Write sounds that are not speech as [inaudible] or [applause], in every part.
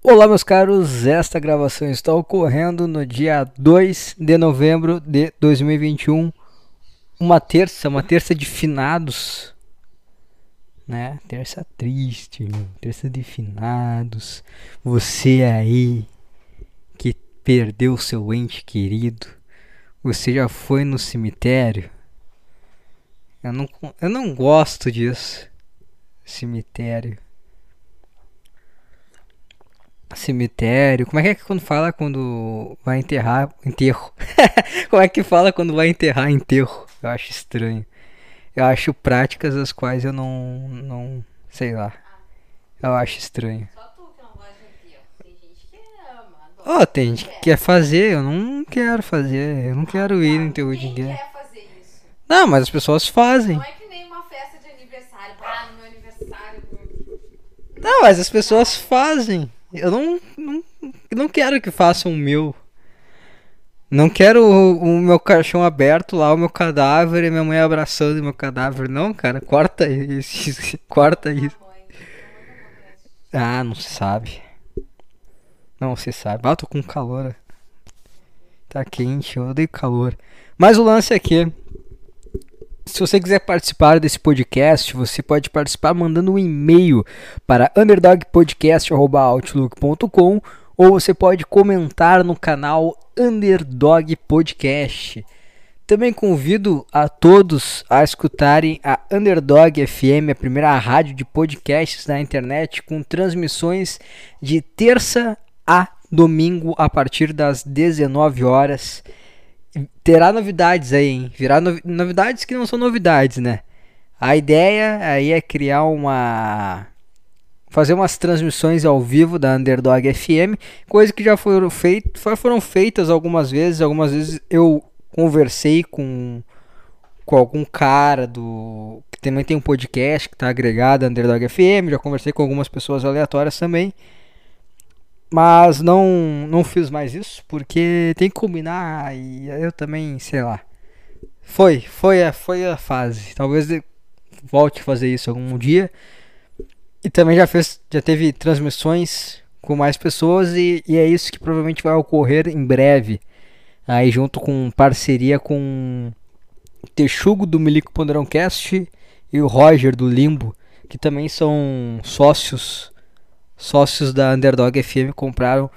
Olá, meus caros. Esta gravação está ocorrendo no dia 2 de novembro de 2021. Uma terça, uma terça de finados. Né? Terça triste, meu. terça de finados. Você aí que perdeu seu ente querido. Você já foi no cemitério? Eu não, eu não gosto disso. Cemitério cemitério. Como é que é quando fala quando vai enterrar enterro? [laughs] Como é que fala quando vai enterrar enterro? Eu acho estranho. Eu acho práticas as quais eu não não sei lá. Eu acho estranho. Só tu que não gosta de enterro. Tem gente que ama. Oh, tem gente que quer fazer, eu não quero fazer. Eu não quero ir no enterro de ninguém. Quer fazer isso? Não, mas as pessoas fazem. Não é que nem uma festa de aniversário. Ah, no meu aniversário. Não, mas as pessoas fazem. Eu não, não, não quero que façam o meu. Não quero o, o, meu caixão aberto lá, o meu cadáver e minha mãe abraçando o meu cadáver. Não, cara, corta isso. [laughs] corta isso. Ah, não se sabe. Não se sabe. Ah, tô com calor. Tá quente, eu odeio calor. Mas o lance aqui se você quiser participar desse podcast, você pode participar mandando um e-mail para underdogpodcast.outlook.com ou você pode comentar no canal Underdog Podcast. Também convido a todos a escutarem a Underdog FM, a primeira rádio de podcasts na internet, com transmissões de terça a domingo a partir das 19 horas terá novidades aí, hein? Virá no, novidades que não são novidades, né? A ideia aí é criar uma fazer umas transmissões ao vivo da Underdog FM, coisa que já foram feitas, foram feitas algumas vezes, algumas vezes eu conversei com com algum cara do que também tem um podcast que está agregado à Underdog FM, já conversei com algumas pessoas aleatórias também. Mas não, não fiz mais isso, porque tem que combinar e eu também, sei lá. Foi, foi a, foi a fase. Talvez volte a fazer isso algum dia. E também já fez, já teve transmissões com mais pessoas e, e é isso que provavelmente vai ocorrer em breve. Aí junto com parceria com Texugo do Milico Ponderão Cast e o Roger do Limbo, que também são sócios sócios da Underdog FM compraram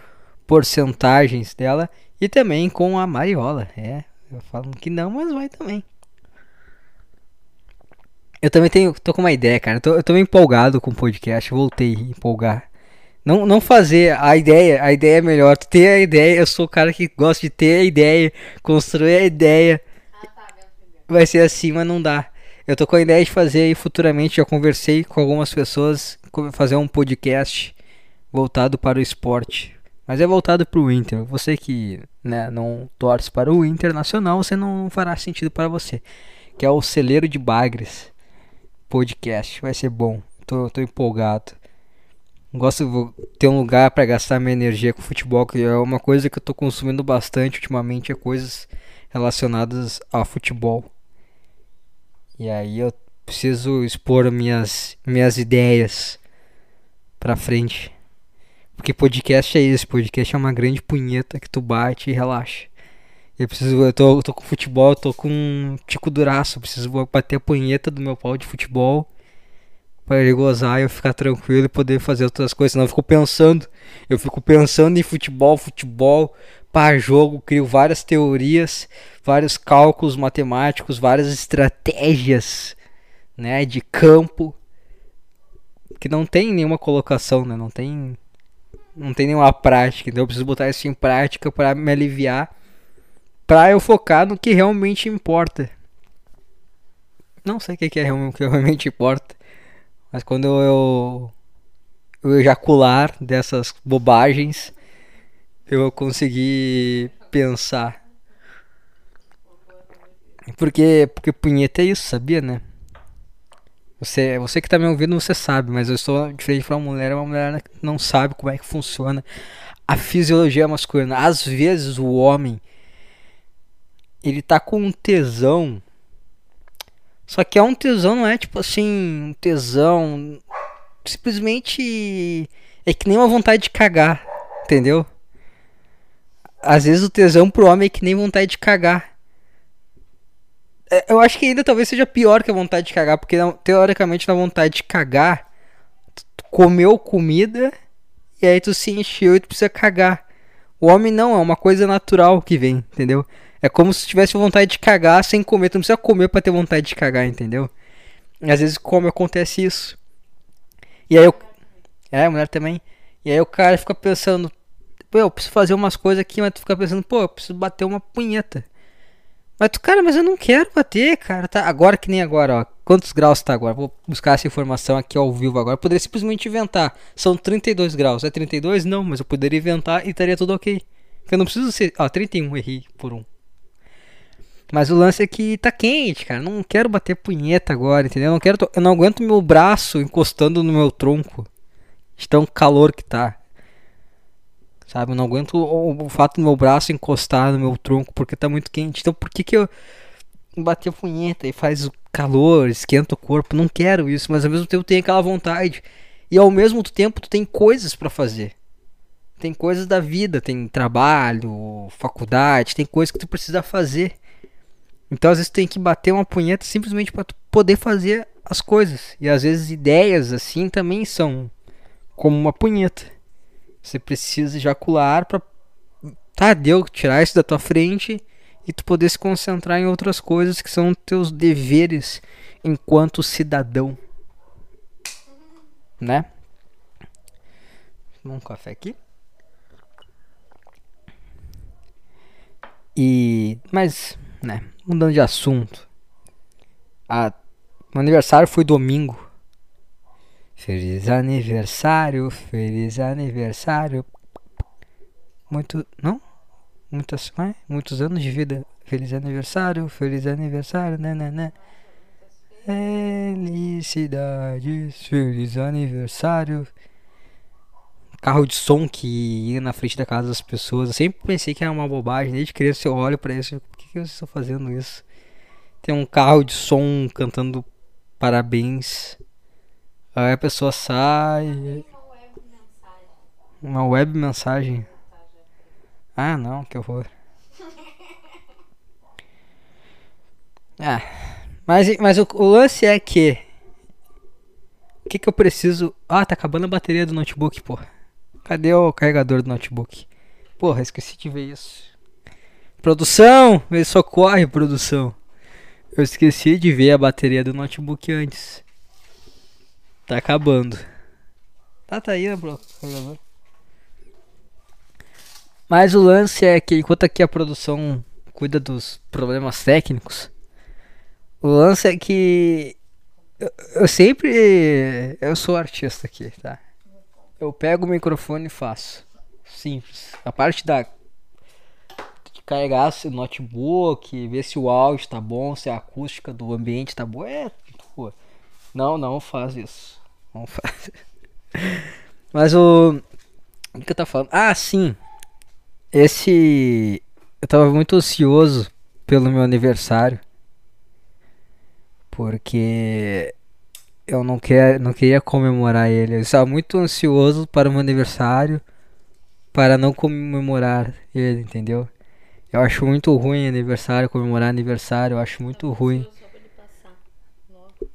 porcentagens dela e também com a Mariola. É, eu falo que não, mas vai também. Eu também tenho, tô com uma ideia, cara. Eu tô, eu tô meio empolgado com o podcast, voltei a empolgar. Não, não fazer a ideia, a ideia é melhor. Ter a ideia, eu sou o cara que gosta de ter a ideia, construir a ideia. Ah, tá, vai ser assim, mas não dá. Eu tô com a ideia de fazer aí futuramente, já conversei com algumas pessoas, fazer um podcast voltado para o esporte. Mas é voltado para o Inter. Você que né, não torce para o Internacional, você não fará sentido para você. Que é o Celeiro de Bagres podcast. Vai ser bom. Tô, tô empolgado. Gosto de ter um lugar para gastar minha energia com futebol, que é uma coisa que eu tô consumindo bastante ultimamente, é coisas relacionadas a futebol. E aí eu preciso expor minhas, minhas ideias pra frente. Porque podcast é isso, podcast é uma grande punheta que tu bate e relaxa. Eu preciso, eu tô, eu tô com futebol, eu tô com um tico duraço, eu preciso bater a punheta do meu pau de futebol para ele gozar e eu ficar tranquilo e poder fazer outras coisas. Senão eu fico pensando, eu fico pensando em futebol, futebol, para jogo, crio várias teorias, vários cálculos matemáticos, várias estratégias, né, de campo que não tem nenhuma colocação, né? Não tem não tem nenhuma prática, então eu preciso botar isso em prática para me aliviar, para eu focar no que realmente importa. Não sei o que é o que realmente importa, mas quando eu, eu ejacular dessas bobagens, eu consegui pensar. Porque, porque punheta é isso, sabia, né? Você, você que tá me ouvindo, você sabe, mas eu estou diferente para uma mulher, uma mulher não sabe como é que funciona a fisiologia masculina. Às vezes o homem ele tá com um tesão. Só que é um tesão, não é tipo assim, um tesão simplesmente é que nem uma vontade de cagar, entendeu? Às vezes o tesão pro homem é que nem vontade de cagar. É, eu acho que ainda talvez seja pior que a vontade de cagar, porque teoricamente na vontade de cagar, tu comeu comida e aí tu se encheu e tu precisa cagar. O homem não, é uma coisa natural que vem, entendeu? É como se tivesse vontade de cagar sem comer. Tu não precisa comer pra ter vontade de cagar, entendeu? E às vezes como acontece isso. E aí eu. É, mulher também. E aí o cara fica pensando, pô, eu preciso fazer umas coisas aqui, mas tu fica pensando, pô, eu preciso bater uma punheta. Mas tu, cara, mas eu não quero bater, cara. Tá, agora que nem agora, ó. Quantos graus tá agora? Vou buscar essa informação aqui ao vivo agora. Eu poderia simplesmente inventar. São 32 graus. É 32? Não, mas eu poderia inventar e estaria tudo ok. Eu não preciso ser. Ó, 31, errei por um. Mas o lance é que tá quente, cara. Não quero bater punheta agora, entendeu? Eu não quero. Eu não aguento meu braço encostando no meu tronco. De tão calor que tá. Sabe? Eu não aguento o, o, fato do meu braço encostar no meu tronco porque tá muito quente. Então por que que eu bater a punheta e faz calor, esquenta o corpo? Não quero isso, mas ao mesmo tempo tem aquela vontade. E ao mesmo tempo tu tem coisas para fazer. Tem coisas da vida, tem trabalho, faculdade, tem coisas que tu precisa fazer. Então às vezes tem que bater uma punheta simplesmente para poder fazer as coisas. E às vezes ideias assim também são como uma punheta. Você precisa ejacular para tá, deu tirar isso da tua frente e tu poder se concentrar em outras coisas que são teus deveres enquanto cidadão. Né? Um café aqui. E mas, né, Mudando de assunto. A, meu aniversário foi domingo. Feliz aniversário, feliz aniversário. Muito. Não? Muitas, é? Muitos anos de vida. Feliz aniversário, feliz aniversário, né, né, né. Felicidades, feliz aniversário. Carro de som que ia na frente da casa das pessoas. Eu sempre pensei que era uma bobagem. Desde criança eu olho pra isso que vocês estão fazendo isso? Tem um carro de som cantando parabéns. Aí a pessoa sai. Uma web mensagem. Ah, não, que horror. [laughs] Ah, mas, mas o, o lance é que. O que, que eu preciso. Ah, tá acabando a bateria do notebook, porra. Cadê o carregador do notebook? Porra, esqueci de ver isso. Produção! Me socorre, produção. Eu esqueci de ver a bateria do notebook antes. Tá acabando. Tá, tá aí, né, bro? Mas o lance é que enquanto aqui a produção cuida dos problemas técnicos, o lance é que eu, eu sempre eu sou artista aqui, tá? Eu pego o microfone e faço. Simples. A parte da carregar seu notebook, ver se o áudio tá bom, se a acústica do ambiente tá boa. É, pô. Não, não faz isso. [laughs] Mas o. O que eu tava falando? Ah, sim. Esse. Eu tava muito ansioso pelo meu aniversário. Porque. Eu não, quer, não queria comemorar ele. Eu estava muito ansioso para o meu aniversário. Para não comemorar ele, entendeu? Eu acho muito ruim aniversário, comemorar aniversário, eu acho muito ruim.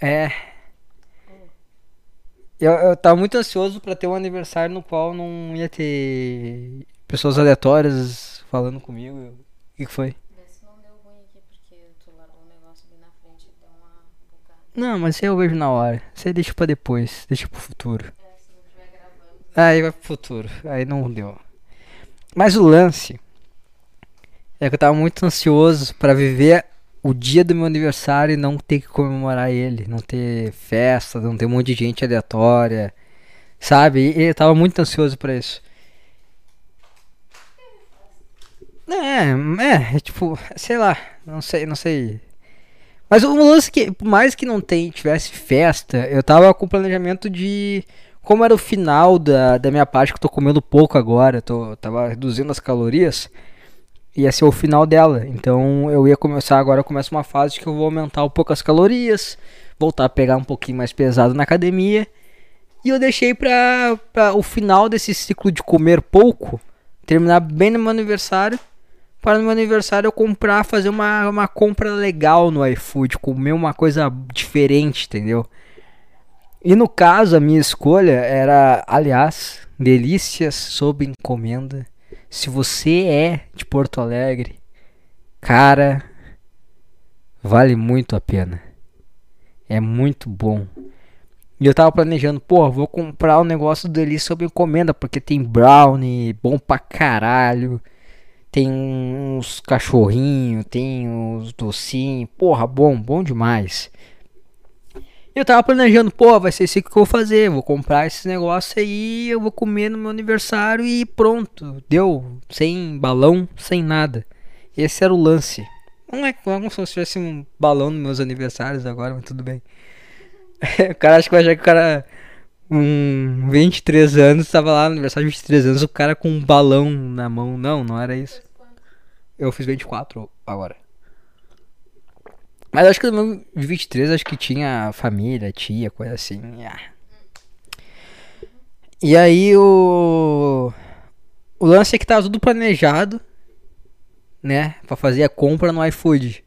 É. Eu, eu tava muito ansioso para ter um aniversário no qual não ia ter pessoas aleatórias falando comigo. O que, que foi? Não, mas eu vejo na hora. Você deixa pra depois, deixa pro futuro. É, Aí vai pro futuro. Aí não deu. Mas o lance é que eu tava muito ansioso para viver o dia do meu aniversário e não ter que comemorar ele, não ter festa, não ter um monte de gente aleatória, sabe? E eu tava muito ansioso para isso. É, é, é, tipo, sei lá, não sei, não sei. Mas o lance que, por mais que não tem, tivesse festa, eu tava com o planejamento de como era o final da, da minha parte, que eu tô comendo pouco agora, tô, tava reduzindo as calorias ia ser o final dela. Então eu ia começar agora, começa uma fase que eu vou aumentar um pouco as calorias, voltar a pegar um pouquinho mais pesado na academia. E eu deixei pra o final desse ciclo de comer pouco, terminar bem no meu aniversário. Para no meu aniversário eu comprar, fazer uma, uma compra legal no iFood, comer uma coisa diferente, entendeu? E no caso, a minha escolha era, aliás, delícias sob encomenda. Se você é de Porto Alegre, cara, vale muito a pena. É muito bom. E eu tava planejando, pô, vou comprar o um negócio dele sob encomenda, porque tem brownie, bom pra caralho. Tem uns cachorrinhos, tem uns docinhos, porra, bom, bom demais. Eu tava planejando, pô, vai ser isso que eu vou fazer, vou comprar esse negócio aí, eu vou comer no meu aniversário e pronto, deu, sem balão, sem nada. Esse era o lance. Não é como se tivesse um balão nos meus aniversários agora, mas tudo bem. [laughs] o cara acha que vai achar que o cara. Um 23 anos, tava lá no aniversário de 23 anos, o cara com um balão na mão. Não, não era isso. Eu fiz 24 agora. Mas acho que no meu 23 acho que tinha família, tia, coisa assim. Ah. E aí o. O lance é que tava tudo planejado, né? Pra fazer a compra no iFood.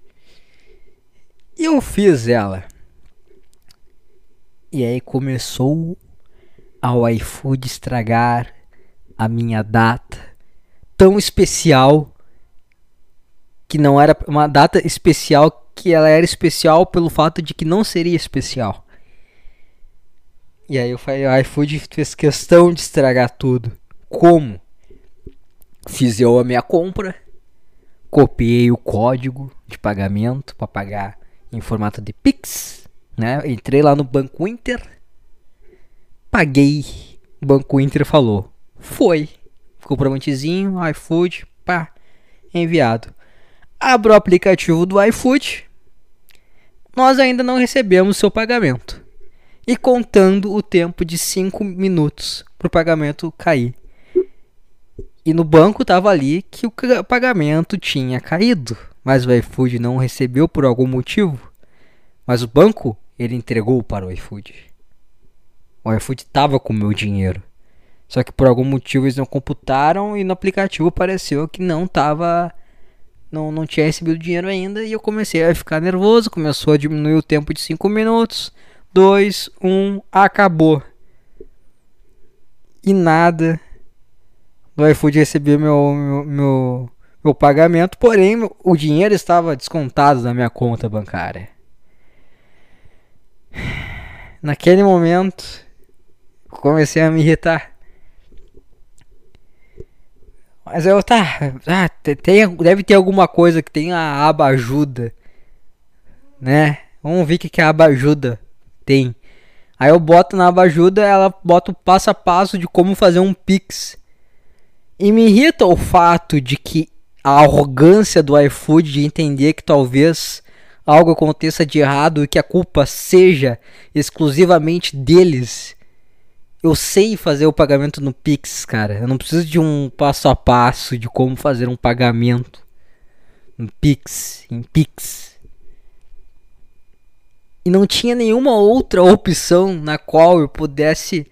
E eu fiz ela. E aí começou ao iFood estragar a minha data tão especial que não era uma data especial que ela era especial pelo fato de que não seria especial. E aí eu falei, o iFood fez questão de estragar tudo. Como? Fiz eu a minha compra, copiei o código de pagamento para pagar em formato de Pix né? Entrei lá no Banco Inter, paguei. O Banco Inter falou: foi. Comprovantezinho, iFood, pá, enviado. Abro o aplicativo do iFood. Nós ainda não recebemos seu pagamento. E contando o tempo de 5 minutos para o pagamento cair. E no banco tava ali que o pagamento tinha caído, mas o iFood não recebeu por algum motivo. Mas o banco ele entregou para o iFood. O iFood estava com o meu dinheiro. Só que por algum motivo eles não computaram e no aplicativo apareceu que não estava não, não tinha recebido dinheiro ainda e eu comecei a ficar nervoso, começou a diminuir o tempo de 5 minutos. 2, 1, acabou. E nada do iFood recebeu meu, meu, meu, meu pagamento, porém o dinheiro estava descontado da minha conta bancária. [sighs] Naquele momento, comecei a me irritar. Mas eu tá, ah, tem, deve ter alguma coisa que tem a aba ajuda, né? Vamos ver o que, que a aba ajuda tem. Aí eu boto na aba ajuda, ela bota o passo a passo de como fazer um pix. E me irrita o fato de que a arrogância do iFood de entender que talvez algo aconteça de errado e que a culpa seja exclusivamente deles. Eu sei fazer o pagamento no Pix, cara. Eu não preciso de um passo a passo de como fazer um pagamento no Pix, em Pix. E não tinha nenhuma outra opção na qual eu pudesse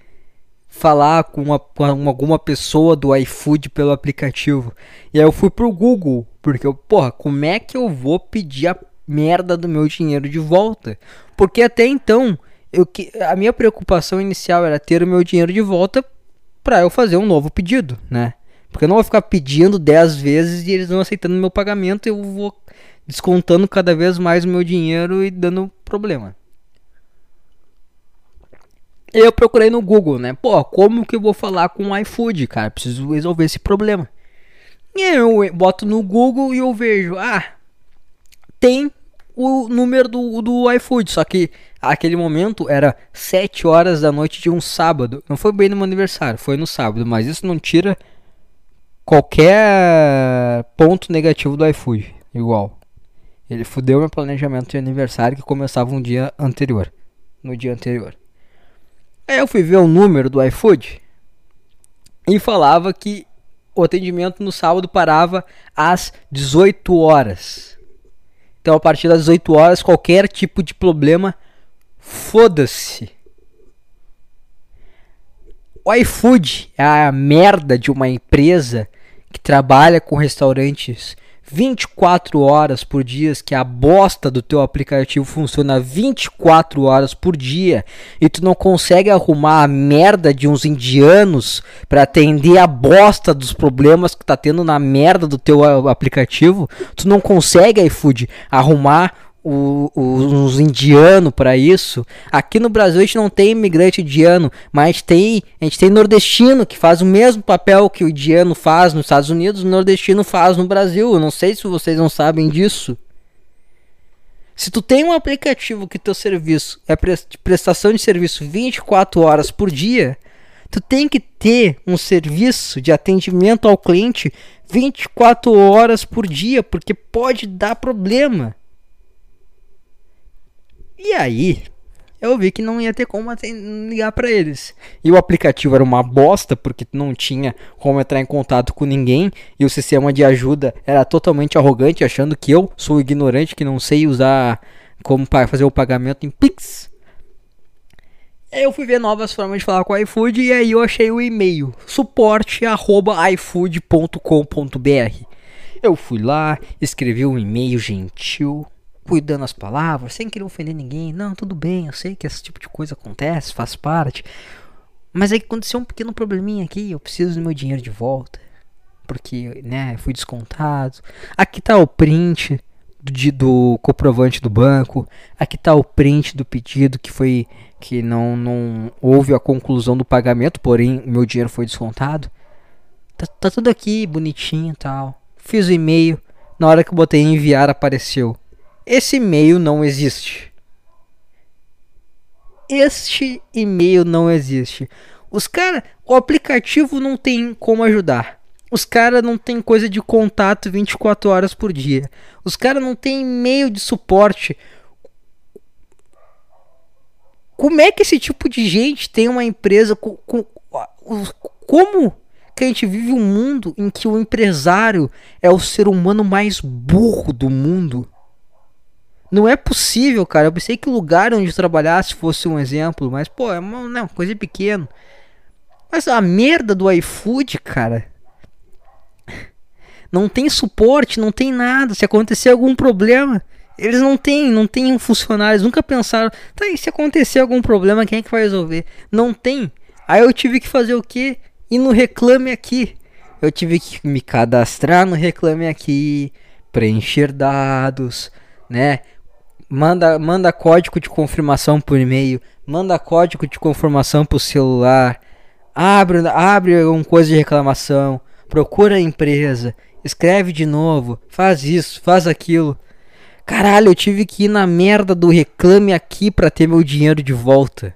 falar com, uma, com alguma pessoa do iFood pelo aplicativo. E aí eu fui pro Google, porque eu, porra, como é que eu vou pedir a merda do meu dinheiro de volta. Porque até então, eu, a minha preocupação inicial era ter o meu dinheiro de volta para eu fazer um novo pedido, né? Porque eu não vou ficar pedindo 10 vezes e eles não aceitando meu pagamento, eu vou descontando cada vez mais o meu dinheiro e dando problema. Eu procurei no Google, né? Pô, como que eu vou falar com o iFood, cara? Preciso resolver esse problema. E eu boto no Google e eu vejo, ah, tem o número do, do iFood. Só que aquele momento era 7 horas da noite de um sábado. Não foi bem no meu aniversário, foi no sábado. Mas isso não tira qualquer ponto negativo do iFood. Igual. Ele fudeu meu planejamento de aniversário que começava um dia anterior. No dia anterior. Aí eu fui ver o número do iFood e falava que o atendimento no sábado parava às 18 horas. Então, a partir das 18 horas, qualquer tipo de problema, foda-se. O iFood é a merda de uma empresa que trabalha com restaurantes 24 horas por dia, que a bosta do teu aplicativo funciona 24 horas por dia e tu não consegue arrumar a merda de uns indianos para atender a bosta dos problemas que tá tendo na merda do teu aplicativo, tu não consegue iFood arrumar o, os indianos para isso. Aqui no Brasil a gente não tem imigrante indiano, mas tem, a gente tem nordestino que faz o mesmo papel que o indiano faz nos Estados Unidos, o nordestino faz no Brasil. Eu não sei se vocês não sabem disso. Se tu tem um aplicativo que teu serviço é prestação de serviço 24 horas por dia, tu tem que ter um serviço de atendimento ao cliente 24 horas por dia, porque pode dar problema. E aí, eu vi que não ia ter como ligar para eles. E o aplicativo era uma bosta porque não tinha como entrar em contato com ninguém e o sistema de ajuda era totalmente arrogante, achando que eu sou ignorante que não sei usar como fazer o pagamento em Pix. Eu fui ver novas formas de falar com o iFood e aí eu achei o e-mail suporte@ifood.com.br. Eu fui lá, escrevi um e-mail gentil cuidando as palavras, sem querer ofender ninguém. Não, tudo bem, eu sei que esse tipo de coisa acontece, faz parte. Mas aí aconteceu um pequeno probleminha aqui, eu preciso do meu dinheiro de volta. Porque, né, fui descontado. Aqui tá o print do, do comprovante do banco. Aqui tá o print do pedido que foi que não não houve a conclusão do pagamento, porém meu dinheiro foi descontado. Tá, tá tudo aqui bonitinho, tal. Fiz o e-mail, na hora que eu botei enviar apareceu esse e-mail não existe. Este e-mail não existe. Os cara, o aplicativo não tem como ajudar. Os caras não tem coisa de contato 24 horas por dia. Os caras não tem e-mail de suporte. Como é que esse tipo de gente tem uma empresa com, com como que a gente vive um mundo em que o empresário é o ser humano mais burro do mundo? Não é possível, cara. Eu pensei que o lugar onde eu trabalhasse fosse um exemplo, mas, pô, é uma não, coisa pequena. Mas a merda do iFood, cara. Não tem suporte, não tem nada. Se acontecer algum problema, eles não têm, não têm funcionários, nunca pensaram, tá, e se acontecer algum problema, quem é que vai resolver? Não tem. Aí eu tive que fazer o quê? Ir no Reclame Aqui. Eu tive que me cadastrar no Reclame Aqui, preencher dados, né? Manda, manda código de confirmação por e-mail, manda código de confirmação por celular, abre, abre uma coisa de reclamação, procura a empresa, escreve de novo, faz isso, faz aquilo. Caralho, eu tive que ir na merda do reclame aqui para ter meu dinheiro de volta.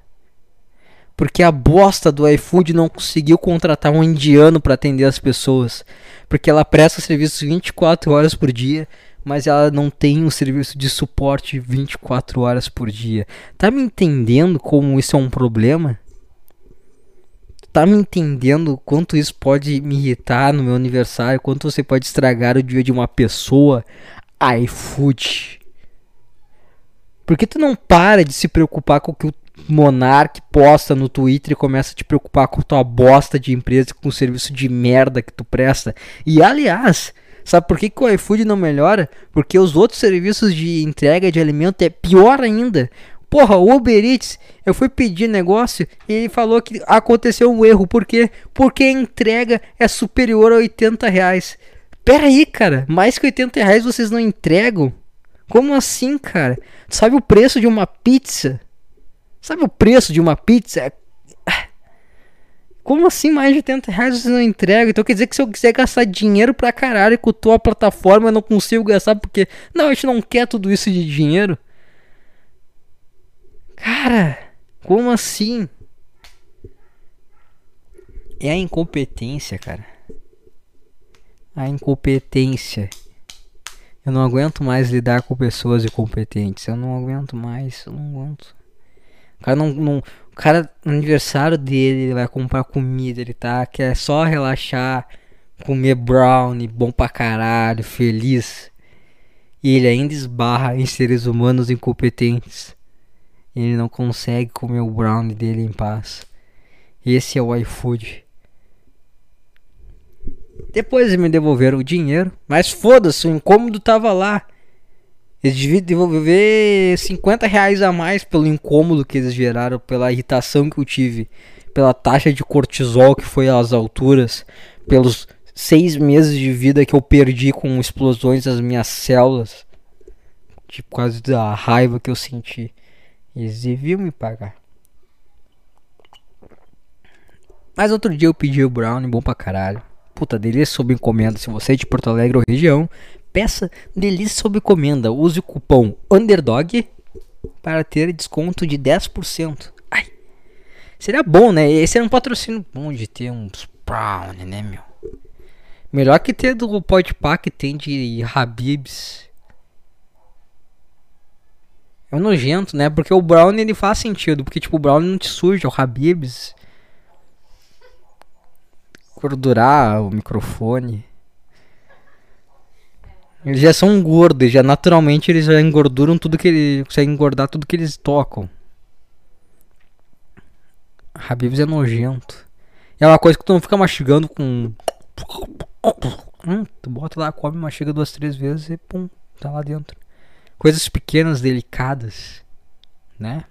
Porque a bosta do iFood não conseguiu contratar um indiano para atender as pessoas. Porque ela presta serviço 24 horas por dia mas ela não tem um serviço de suporte 24 horas por dia. Tá me entendendo como isso é um problema? Tá me entendendo quanto isso pode me irritar no meu aniversário? Quanto você pode estragar o dia de uma pessoa? iFood. Por que tu não para de se preocupar com o que o Monark posta no Twitter e começa a te preocupar com tua bosta de empresa, com o serviço de merda que tu presta? E aliás, Sabe por que, que o iFood não melhora? Porque os outros serviços de entrega de alimento é pior ainda. Porra, o Uber Eats, eu fui pedir negócio e ele falou que aconteceu um erro. Por quê? Porque a entrega é superior a 80 reais. Pera aí, cara. Mais que 80 reais vocês não entregam? Como assim, cara? Sabe o preço de uma pizza? Sabe o preço de uma pizza? Como assim mais de 80 reais você não entrega? Então quer dizer que se eu quiser gastar dinheiro pra caralho com tua plataforma eu não consigo gastar porque. Não, a gente não quer tudo isso de dinheiro. Cara, como assim? É a incompetência, cara. A incompetência. Eu não aguento mais lidar com pessoas incompetentes. Eu não aguento mais. Eu não aguento. O cara não, não, cara, no aniversário dele, ele vai comprar comida, ele tá, quer só relaxar, comer brownie, bom pra caralho, feliz. E ele ainda esbarra em seres humanos incompetentes. Ele não consegue comer o brownie dele em paz. Esse é o iFood. Depois me devolveram o dinheiro, mas foda-se, o incômodo tava lá. Eles deviam devolver 50 reais a mais pelo incômodo que eles geraram, pela irritação que eu tive, pela taxa de cortisol que foi às alturas, pelos seis meses de vida que eu perdi com explosões das minhas células, tipo, causa da raiva que eu senti. Eles deviam me pagar. Mas outro dia eu pedi o brownie bom pra caralho. Puta, delícia sob encomenda. Se você é de Porto Alegre ou região, peça delícia sob encomenda. Use o cupom UNDERDOG para ter desconto de 10%. Ai, seria bom, né? Esse é um patrocínio bom de ter uns brownie, né, meu? Melhor que ter do Podpah que tem de Habibs. É nojento, né? Porque o brownie ele faz sentido. Porque, tipo, o brownie não te suja. O Habibs gordurar o microfone. Eles já são gordos, já naturalmente eles já engorduram tudo que eles conseguem engordar tudo que eles tocam. Habibs é nojento. É uma coisa que tu não fica mastigando com hum, tu bota lá, come, mastiga duas, três vezes e pum, tá lá dentro. Coisas pequenas, delicadas, né?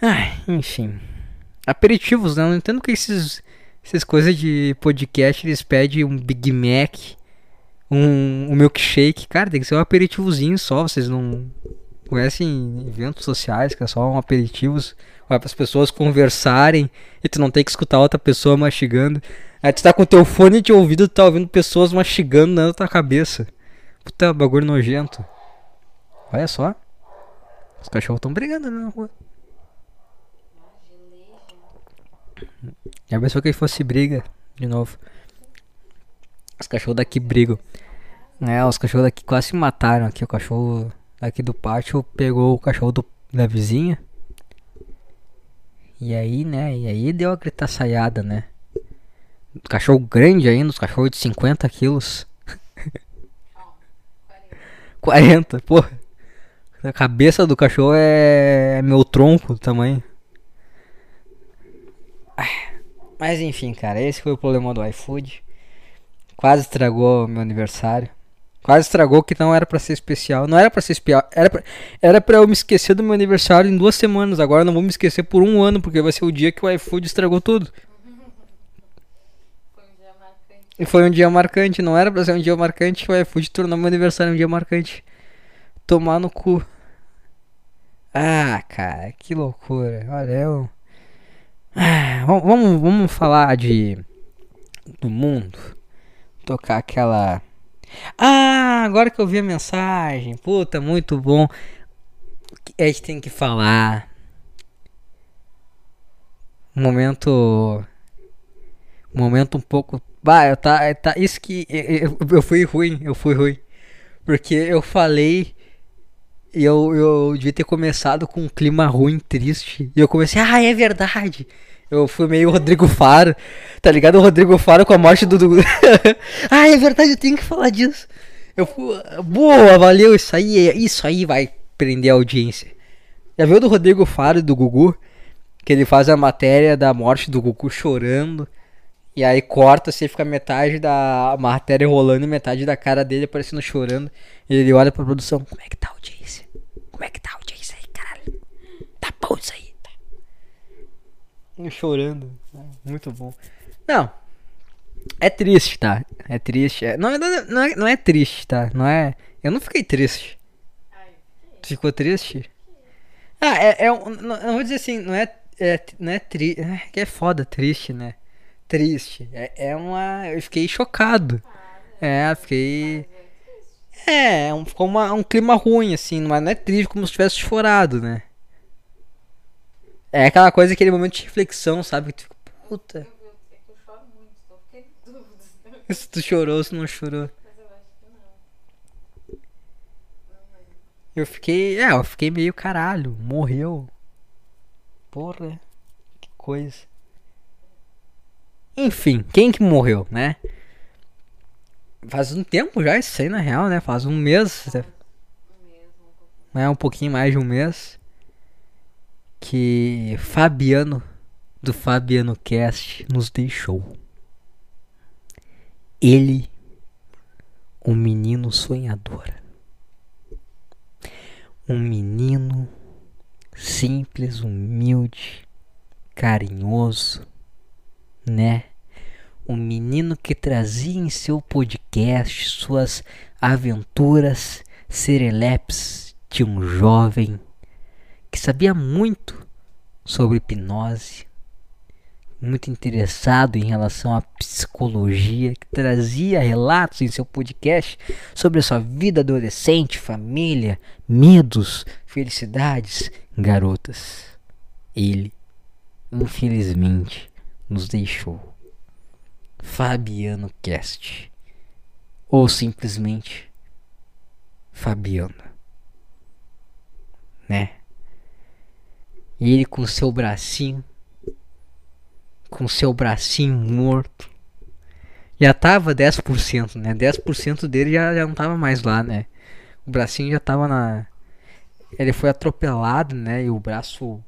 Ai, enfim. Aperitivos, né? Eu não entendo que esses essas coisas de podcast, eles pedem um Big Mac, um, um milkshake. Cara, tem que ser um aperitivozinho só. Vocês não conhecem eventos sociais que é só um aperitivos para as pessoas conversarem e tu não tem que escutar outra pessoa mastigando. Aí tu tá com teu fone de ouvido, tu tá ouvindo pessoas mastigando na tua cabeça. Puta, bagulho nojento. Olha só. Os cachorros estão brigando na rua. Já pensou que fosse briga de novo? Os cachorros daqui brigam. É, os cachorros daqui quase se mataram aqui. O cachorro daqui do pátio pegou o cachorro do, da vizinha. E aí, né? E aí deu a gritaçaiada, né? Cachorro grande ainda, os cachorros de 50 quilos. [laughs] 40, porra. A cabeça do cachorro é meu tronco do tamanho. Mas enfim, cara, esse foi o problema do iFood. Quase estragou meu aniversário. Quase estragou que não era para ser especial. Não era para ser especial. Era pra, era pra eu me esquecer do meu aniversário em duas semanas. Agora eu não vou me esquecer por um ano, porque vai ser o dia que o iFood estragou tudo. Foi um dia marcante. E foi um dia marcante. Não era pra ser um dia marcante o iFood tornou meu aniversário um dia marcante. Tomar no cu. Ah, cara, que loucura. Olha, eu. Ah, vamos, vamos falar de do mundo. Tocar aquela. Ah, agora que eu vi a mensagem. Puta, muito bom. A gente tem que falar. Momento. Momento um pouco. Bah, tá, tá. Isso que. Eu, eu fui ruim, eu fui ruim. Porque eu falei. E eu, eu devia ter começado com um clima ruim, triste. E eu comecei, ah, é verdade. Eu fui meio Rodrigo Faro, tá ligado? O Rodrigo Faro com a morte do. [laughs] ah, é verdade, eu tenho que falar disso. Eu fui. Boa, valeu, isso aí, isso aí vai prender a audiência. Já viu do Rodrigo Faro e do Gugu? Que ele faz a matéria da morte do Gugu chorando. E aí corta, você fica metade da matéria rolando e metade da cara dele aparecendo chorando. E ele olha pra produção, como é que tá a audiência? Como é que tá a audiência aí, caralho? Tá bom isso aí? [laughs] Chorando. Muito bom. Não. É triste, tá? É triste. É, não, não, não, é, não é triste, tá? Não é. Eu não fiquei triste. Tu ficou triste? Ah, é. é não, não vou dizer assim, não é. é não é triste. É que é foda, triste, né? triste. É, é uma. Eu fiquei chocado. É, fiquei. É, é, um, ficou uma, um clima ruim, assim, mas não é triste como se tivesse chorado, né? É aquela coisa, aquele momento de reflexão, sabe? Que tu fica, puta. [laughs] Se tu chorou, se não chorou. Eu fiquei. É, eu fiquei meio caralho. Morreu. Porra. Que coisa. Enfim, quem que morreu, né? Faz um tempo já isso aí na real, né? Faz um mês. É um pouquinho mais de um mês. Que Fabiano do Fabiano Cast nos deixou. Ele, um menino sonhador. Um menino simples, humilde, carinhoso, né? Um menino que trazia em seu podcast suas aventuras serelepes de um jovem que sabia muito sobre hipnose, muito interessado em relação à psicologia, que trazia relatos em seu podcast sobre a sua vida adolescente, família, medos, felicidades, garotas. Ele, infelizmente, nos deixou. Fabiano Cast. Ou simplesmente Fabiano. Né? E ele com seu bracinho. Com seu bracinho morto. Já tava 10%, né? 10% dele já, já não tava mais lá, né? O bracinho já tava na. Ele foi atropelado, né? E o braço.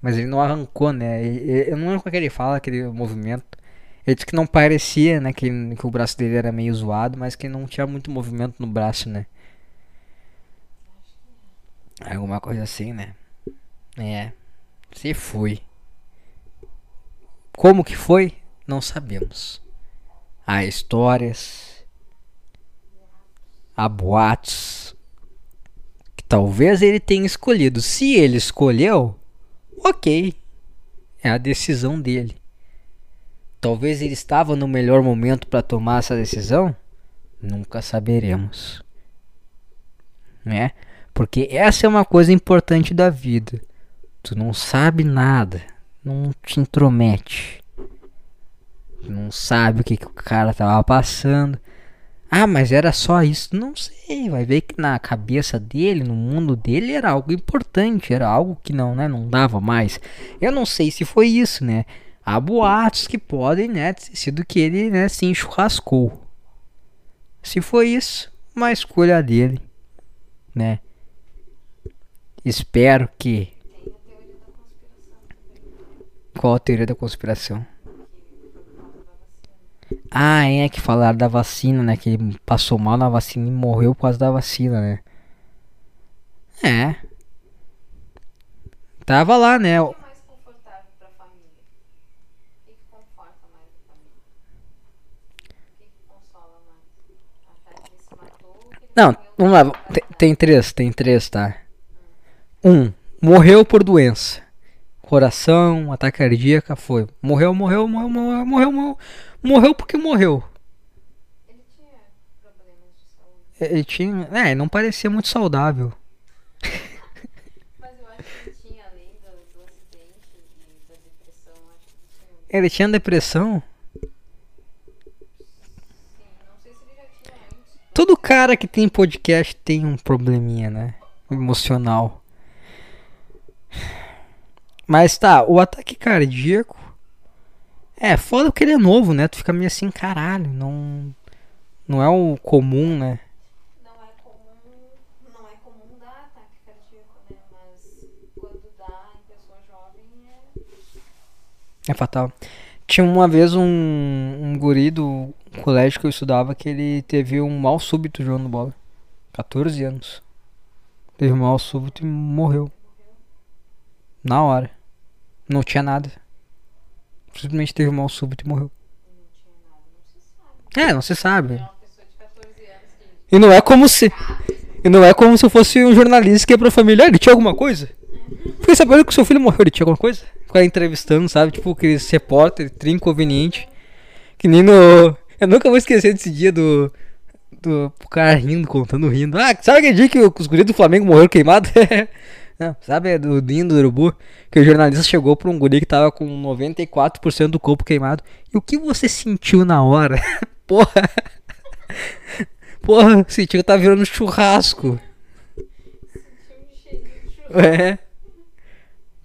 Mas ele não arrancou, né? Eu não lembro como é que ele fala, aquele movimento. Ele disse que não parecia, né? Que, que o braço dele era meio zoado, mas que não tinha muito movimento no braço, né? Alguma coisa assim, né? É. Se foi. Como que foi? Não sabemos. Há histórias. Há boatos. Que talvez ele tenha escolhido. Se ele escolheu, ok. É a decisão dele. Talvez ele estava no melhor momento para tomar essa decisão? Nunca saberemos. Né? Porque essa é uma coisa importante da vida. Tu não sabe nada, não te intromete. Não sabe o que, que o cara tava passando. Ah, mas era só isso? Não sei, vai ver que na cabeça dele, no mundo dele, era algo importante, era algo que não, né, não dava mais. Eu não sei se foi isso, né? Há boatos que podem, né, ter sido que ele, né, se enchurrascou. Se foi isso, uma escolha dele, né? Espero que. Qual a teoria da conspiração? Ah, é que falaram da vacina, né? Que ele passou mal na vacina e morreu por causa da vacina, né? É. Tava lá, né? Não, vamos lá. Tem, tem três, tem três, tá? Um, morreu por doença. Coração, ataque cardíaco, foi. Morreu, morreu, morreu, morreu, morreu, morreu. Morreu porque morreu. Ele tinha problemas de saúde. Ele tinha. É, não parecia muito saudável. Mas eu acho que ele tinha, além do, do acidente e da depressão, acho que tinha. Ele tinha depressão? Sim, não sei se ele já tinha antes. Todo cara que tem podcast tem um probleminha, né? Emocional. Mas tá, o ataque cardíaco. É, foda porque ele é novo, né? Tu fica meio assim, caralho, não. Não é o comum, né? Não é comum, não é comum dar ataque cardíaco, né? Mas quando dá em pessoa jovem é. É fatal. Tinha uma vez um, um guri do colégio que eu estudava que ele teve um mal súbito jogando bola. 14 anos. Teve um mal súbito e morreu. Na hora. Não tinha nada. Simplesmente teve um mal súbito e morreu. É, não se sabe. É uma pessoa de 14 anos que. E não é como se. E não é como se fosse um jornalista que ia pra família. Ah, ele tinha alguma coisa? Fiquei sabendo que o seu filho morreu, ele tinha alguma coisa? Ficar entrevistando, sabe? Tipo aqueles repórter, trim. Que nem no. Eu nunca vou esquecer desse dia do. Do o cara rindo, contando, rindo. Ah, sabe aquele dia que os guris do Flamengo morreram queimados? [laughs] Não, sabe é do Dinho do Urubu? Que o jornalista chegou pra um guri que tava com 94% do corpo queimado. E o que você sentiu na hora? [laughs] Porra! Porra, sentiu que tá virando churrasco. Sentiu cheirinho de churrasco. É.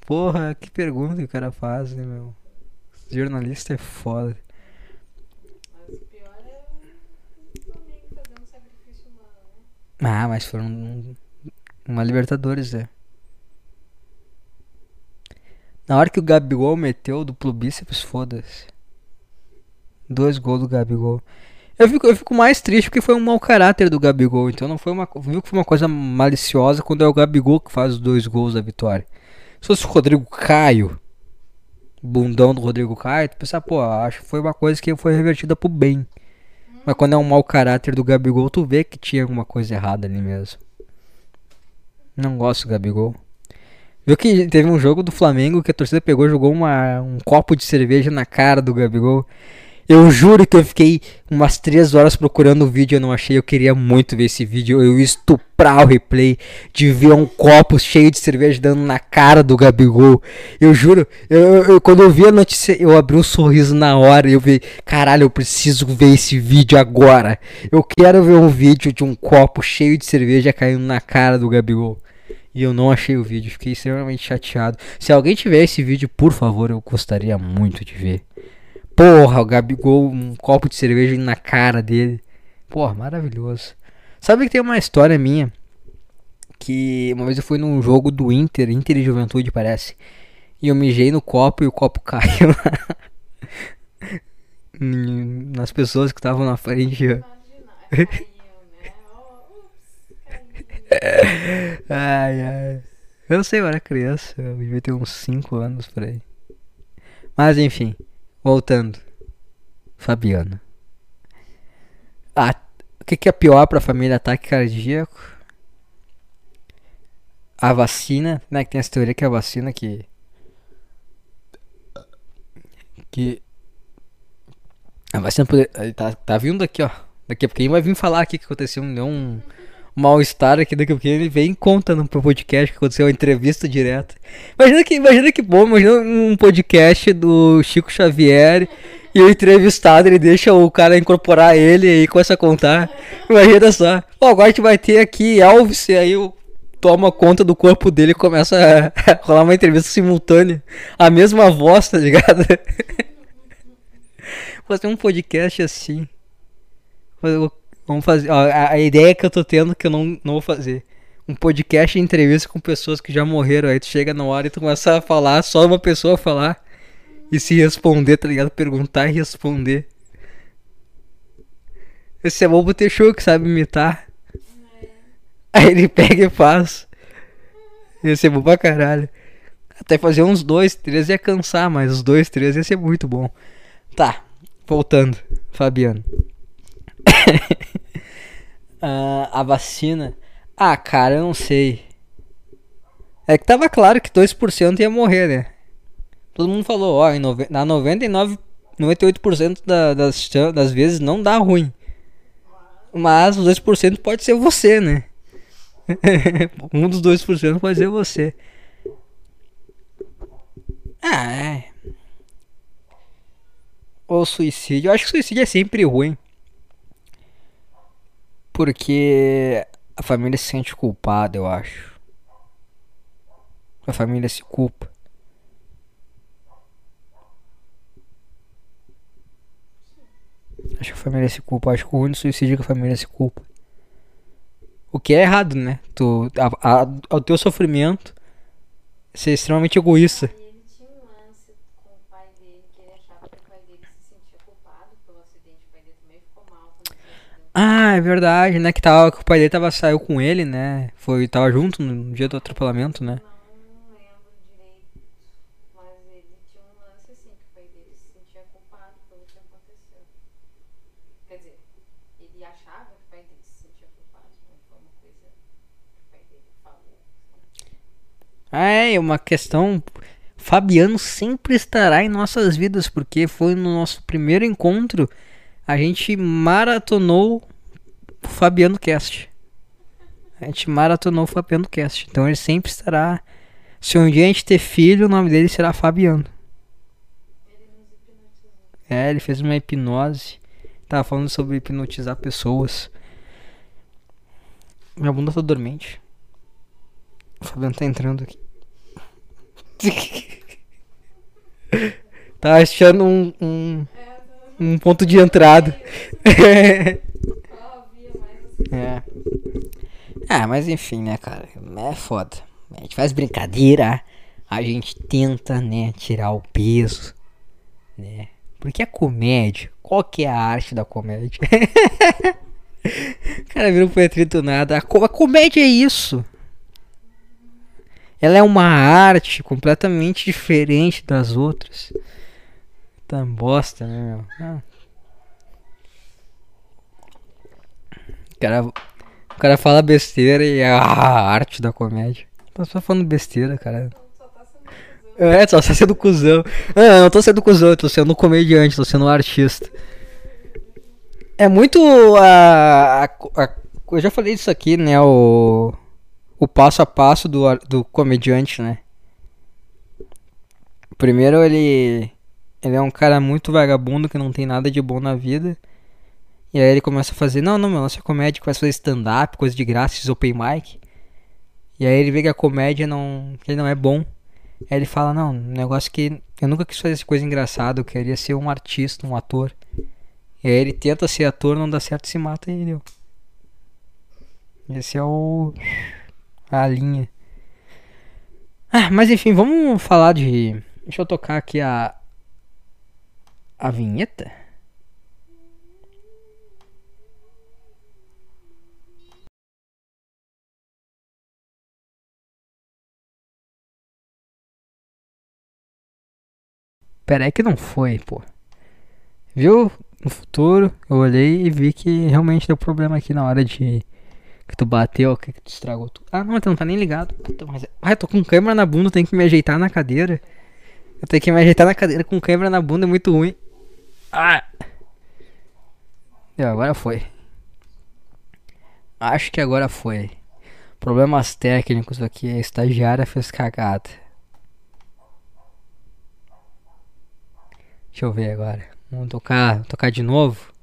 Porra, que pergunta que o cara faz, né, meu? Jornalista é foda. Mas o pior é né? Ah, mas foram um- uma Libertadores, é. Na hora que o Gabigol meteu duplo bíceps, foda-se. Dois gols do Gabigol. Eu fico, eu fico mais triste porque foi um mau caráter do Gabigol. Então não foi uma. Viu que foi uma coisa maliciosa quando é o Gabigol que faz os dois gols da vitória. Se fosse o Rodrigo Caio, bundão do Rodrigo Caio, tu pensa, pô, acho que foi uma coisa que foi revertida pro bem. Mas quando é um mau caráter do Gabigol, tu vê que tinha alguma coisa errada ali mesmo. Não gosto do Gabigol. Viu que teve um jogo do Flamengo que a torcida pegou e jogou uma, um copo de cerveja na cara do Gabigol. Eu juro que eu fiquei umas 3 horas procurando o vídeo, eu não achei. Eu queria muito ver esse vídeo. Eu estuprar o replay de ver um copo cheio de cerveja dando na cara do Gabigol. Eu juro, eu, eu, quando eu vi a notícia, eu abri um sorriso na hora. Eu vi, caralho, eu preciso ver esse vídeo agora. Eu quero ver um vídeo de um copo cheio de cerveja caindo na cara do Gabigol. E eu não achei o vídeo, fiquei extremamente chateado. Se alguém tiver esse vídeo, por favor, eu gostaria muito de ver. Porra, o Gabigol, um copo de cerveja na cara dele. Porra, maravilhoso. Sabe que tem uma história minha? Que uma vez eu fui num jogo do Inter, Inter e Juventude parece. E eu mijei no copo e o copo [laughs] caiu nas pessoas que estavam na frente. Imagina, [laughs] Ai, ai. Eu não sei, eu era criança. Eu devia ter uns 5 anos por aí. Mas enfim, voltando. Fabiana. Ah, o que, que é pior pra família? Ataque cardíaco? A vacina, né? Que tem essa teoria que é a vacina que. Que. A vacina poder, tá, tá vindo aqui, ó. Daqui a pouquinho vai vir falar aqui que aconteceu deu um mal-estar aqui daqui a pouquinho ele vem e conta no podcast que aconteceu uma entrevista direta. Imagina que, imagina que bom, imagina um podcast do Chico Xavier e o entrevistado ele deixa o cara incorporar ele e começa a contar. Imagina só. Agora a gente vai ter aqui Elvis e aí o toma conta do corpo dele e começa a [laughs] rolar uma entrevista simultânea. A mesma voz, tá ligado? [laughs] Fazer um podcast assim. Fazer- Vamos fazer. ó, a, a ideia que eu tô tendo que eu não, não vou fazer. Um podcast entrevista com pessoas que já morreram. Aí tu chega na hora e tu começa a falar, só uma pessoa falar. E se responder, tá ligado? Perguntar e responder. Esse é bobo ter show que sabe imitar. Aí ele pega e faz. Ia ser bom pra caralho. Até fazer uns dois, três ia cansar, mas os dois, três ia ser muito bom. Tá, voltando, Fabiano. [laughs] Ah, a vacina. Ah, cara, eu não sei. É que tava claro que 2% ia morrer, né? Todo mundo falou, ó, em nove- na 99, 98% da, das, das vezes não dá ruim. Mas os 2% pode ser você, né? [laughs] um dos 2% pode ser você. Ah, é. Ou suicídio. Eu acho que suicídio é sempre ruim. Porque a família se sente culpada, eu acho. A família se culpa. Acho que a família se culpa. Acho que o único suicídio é que a família se culpa. O que é errado, né? Tu, a, a, ao teu sofrimento ser extremamente egoísta. E ele tinha um lance com o pai dele, que ele achava que o pai dele se sentia culpado pelo acidente. O pai dele também ficou mal quando teve o acidente. Ah, é verdade, né? Que, tava, que o pai dele tava, saiu com ele, né? Foi, tava junto no dia do atropelamento, né? Não lembro direito, mas ele tinha um lance assim, que o pai dele se sentia culpado pelo que aconteceu. Quer dizer, ele achava que o pai dele se sentia culpado, não foi uma coisa que o pai dele falou. Ah, É, uma questão. Fabiano sempre estará em nossas vidas, porque foi no nosso primeiro encontro. A gente maratonou Fabiano Cast. A gente maratonou o Fabiano Cast. Então ele sempre estará. Se um dia a gente ter filho, o nome dele será Fabiano. É, ele fez uma hipnose. Tava falando sobre hipnotizar pessoas. Minha bunda tá dormente. O Fabiano tá entrando aqui. [laughs] tá achando um, um, um ponto de entrada. [laughs] Só havia mais assim. É. Ah, mas enfim, né, cara? É foda. A gente faz brincadeira, a gente tenta, né, tirar o peso, né? Porque a comédia, qual que é a arte da comédia? [laughs] cara virou pro nada. A, co a comédia é isso. Ela é uma arte completamente diferente das outras. Tá bosta, né, meu? Ah. O cara, o cara fala besteira e é a arte da comédia. Tá só falando besteira, cara. É, só tá sendo cuzão. Não, eu não tô sendo cuzão, eu tô sendo comediante, tô sendo artista. É muito a, a, a, Eu já falei isso aqui, né? O, o passo a passo do, do comediante, né? Primeiro ele. Ele é um cara muito vagabundo que não tem nada de bom na vida. E aí ele começa a fazer, não, não, meu é comédia, começa a fazer stand-up, coisa de graça, esses open mic. E aí ele vê que a comédia não. que ele não é bom. Aí ele fala, não, um negócio que eu nunca quis fazer essa coisa engraçada, eu queria ser um artista, um ator. E aí ele tenta ser ator, não dá certo, se mata e deu. Esse é o. a linha. Ah, mas enfim, vamos falar de. Deixa eu tocar aqui a. a vinheta. Pera aí que não foi, pô. Viu? No futuro, eu olhei e vi que realmente deu problema aqui na hora de. Que tu bateu, que tu estragou tudo. Ah, não, tu não tá nem ligado. Puta, mas. Ah, eu tô com câmera na bunda, tenho que me ajeitar na cadeira. Eu tenho que me ajeitar na cadeira com câmera na bunda, é muito ruim. Ah! E agora foi. Acho que agora foi. Problemas técnicos aqui, a estagiária fez cagada. Deixa eu ver agora. Vamos tocar, tocar de novo.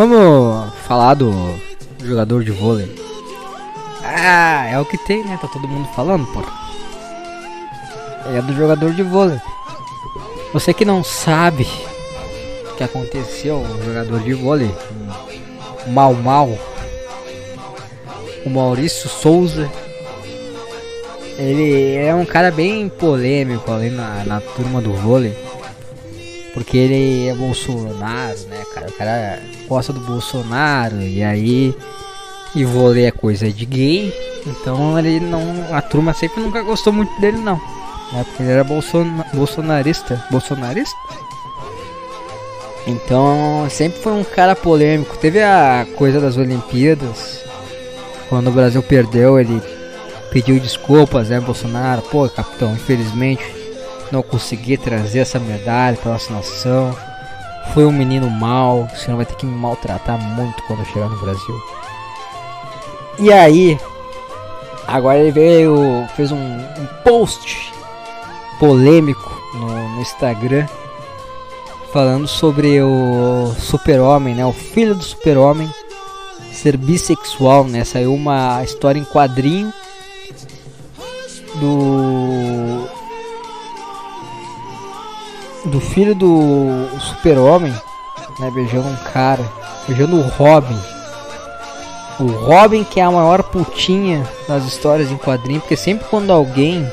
Vamos falar do jogador de vôlei. Ah, é o que tem, né? Tá todo mundo falando, pô. É do jogador de vôlei. Você que não sabe que aconteceu, o jogador de vôlei, o Mal Mal, o Maurício Souza, ele é um cara bem polêmico ali na, na turma do vôlei. Porque ele é Bolsonaro, né, cara? O cara gosta do Bolsonaro e aí. E vôlei é coisa de gay. Então ele não. A turma sempre nunca gostou muito dele não. Né? Porque ele era bolson, bolsonarista. Bolsonarista? Então sempre foi um cara polêmico. Teve a coisa das Olimpíadas. Quando o Brasil perdeu, ele pediu desculpas, né, Bolsonaro? Pô, capitão, infelizmente não consegui trazer essa medalha para nossa nação. Foi um menino mau, o senhor vai ter que me maltratar muito quando eu chegar no Brasil. E aí, agora ele veio, fez um, um post polêmico no, no Instagram falando sobre o super-homem, né? O filho do super-homem ser bissexual, né? Saiu uma história em quadrinho do do filho do super-homem, né, beijando um cara, beijando o Robin. O Robin que é a maior putinha das histórias em quadrinho, porque sempre quando alguém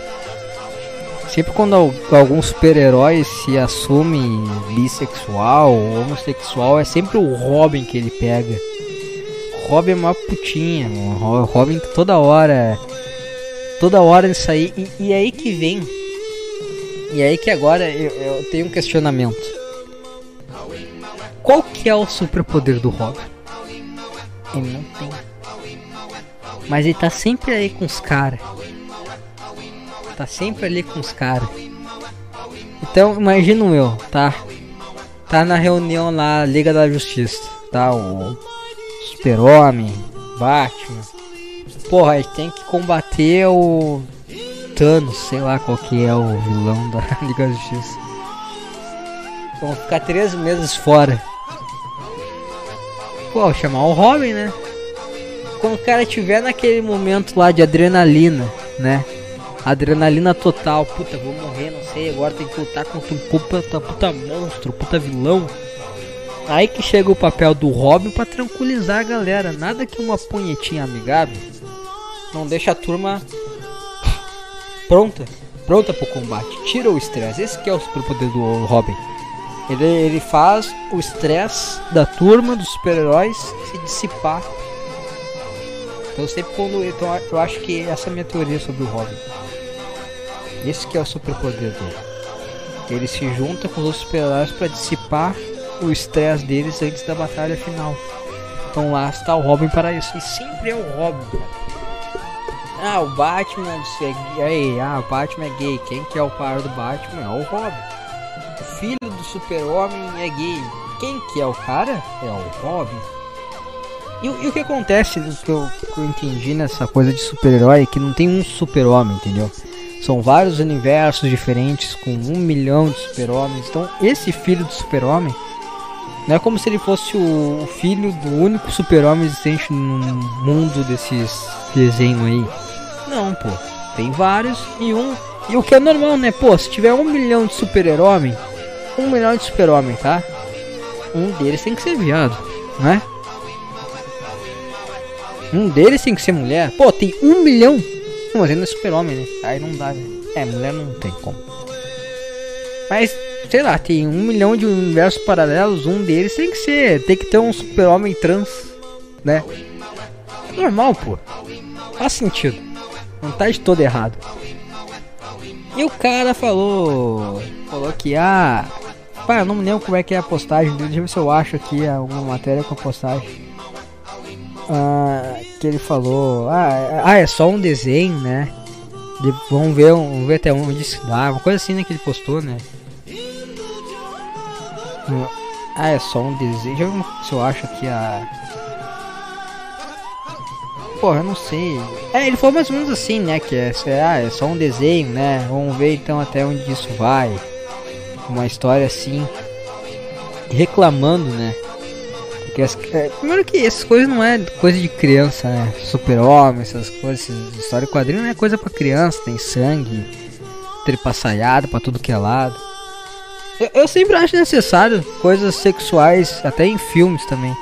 sempre quando algum super-herói se assume bissexual ou homossexual, é sempre o Robin que ele pega. Robin é uma putinha, o Robin toda hora toda hora isso aí e, e é aí que vem e aí que agora eu, eu tenho um questionamento. Qual que é o superpoder do Robin? Ele não tem. Mas ele tá sempre aí com os caras. Tá sempre ali com os caras. Então imagino eu, tá? Tá na reunião lá, Liga da Justiça. tá? O Super-Homem, Batman. Porra, gente tem que combater o Thanos, sei lá qual que é o vilão da [laughs] Liga da Justiça. Vão ficar três meses fora. Pô, chamar o Robin, né? Quando o cara tiver naquele momento lá de adrenalina, né? Adrenalina total, puta, vou morrer, não sei, agora tem que lutar contra um puta, puta monstro, puta vilão. Aí que chega o papel do Robin para tranquilizar a galera. Nada que uma punhetinha amigável não deixa a turma pronta, pronta pro combate. Tira o estresse. Esse que é o superpoder do Robin. Ele, ele faz o estresse da turma, dos super-heróis, se dissipar. Então sempre quando. Então eu acho que essa é a minha teoria sobre o Robin. Esse que é o superpoder dele. Ele se junta com os super-heróis para dissipar o estresse deles antes da batalha final. Então lá está o Robin para isso. E sempre é o Robin, cara. Ah, o Batman é aí, ah, o Batman é gay. Quem que é o par do Batman? É o Robin. O filho do super-homem é gay. Quem que é o cara? É o Robin. E, e o que acontece, o que eu, que eu entendi nessa coisa de super-herói, é que não tem um super-homem, entendeu? São vários universos diferentes com um milhão de super-homens. Então, esse filho do super-homem não é como se ele fosse o filho do único super-homem existente no mundo desses desenhos aí. Não, pô. Tem vários e um. E o que é normal, né? Pô, se tiver um milhão de super-homem, um milhão de super-homem, tá? Um deles tem que ser viado, né? Um deles tem que ser mulher. Pô, tem um milhão. Mas ainda é super-homem, né? Aí não dá, né? É, mulher não tem como. Mas sei lá, tem um milhão de universos paralelos, um deles tem que ser, tem que ter um super-homem trans, né? Normal, pô. Faz sentido. Não tá de todo errado. E o cara falou. Falou que, ah. Pai, eu não me lembro como é que é a postagem dele. Deixa eu ver se eu acho aqui alguma matéria com a postagem. Ah, que ele falou. Ah, ah, é só um desenho, né? De, vamos ver, vamos ver até onde se dá. Uma coisa assim né, que ele postou, né? Ah, é só um desejo. Se eu acho que a. Porra, eu não sei. É, ele falou mais ou menos assim, né? Que é, ah, é só um desenho, né? Vamos ver então até onde isso vai. Uma história assim. Reclamando, né? Porque as, é, primeiro que essas coisas não é coisa de criança, né? Super-homem, essas coisas, história de quadrinho não é coisa para criança, tem sangue, trepassaiado pra tudo que é lado. Eu, eu, sempre acho necessário coisas sexuais, até em filmes também.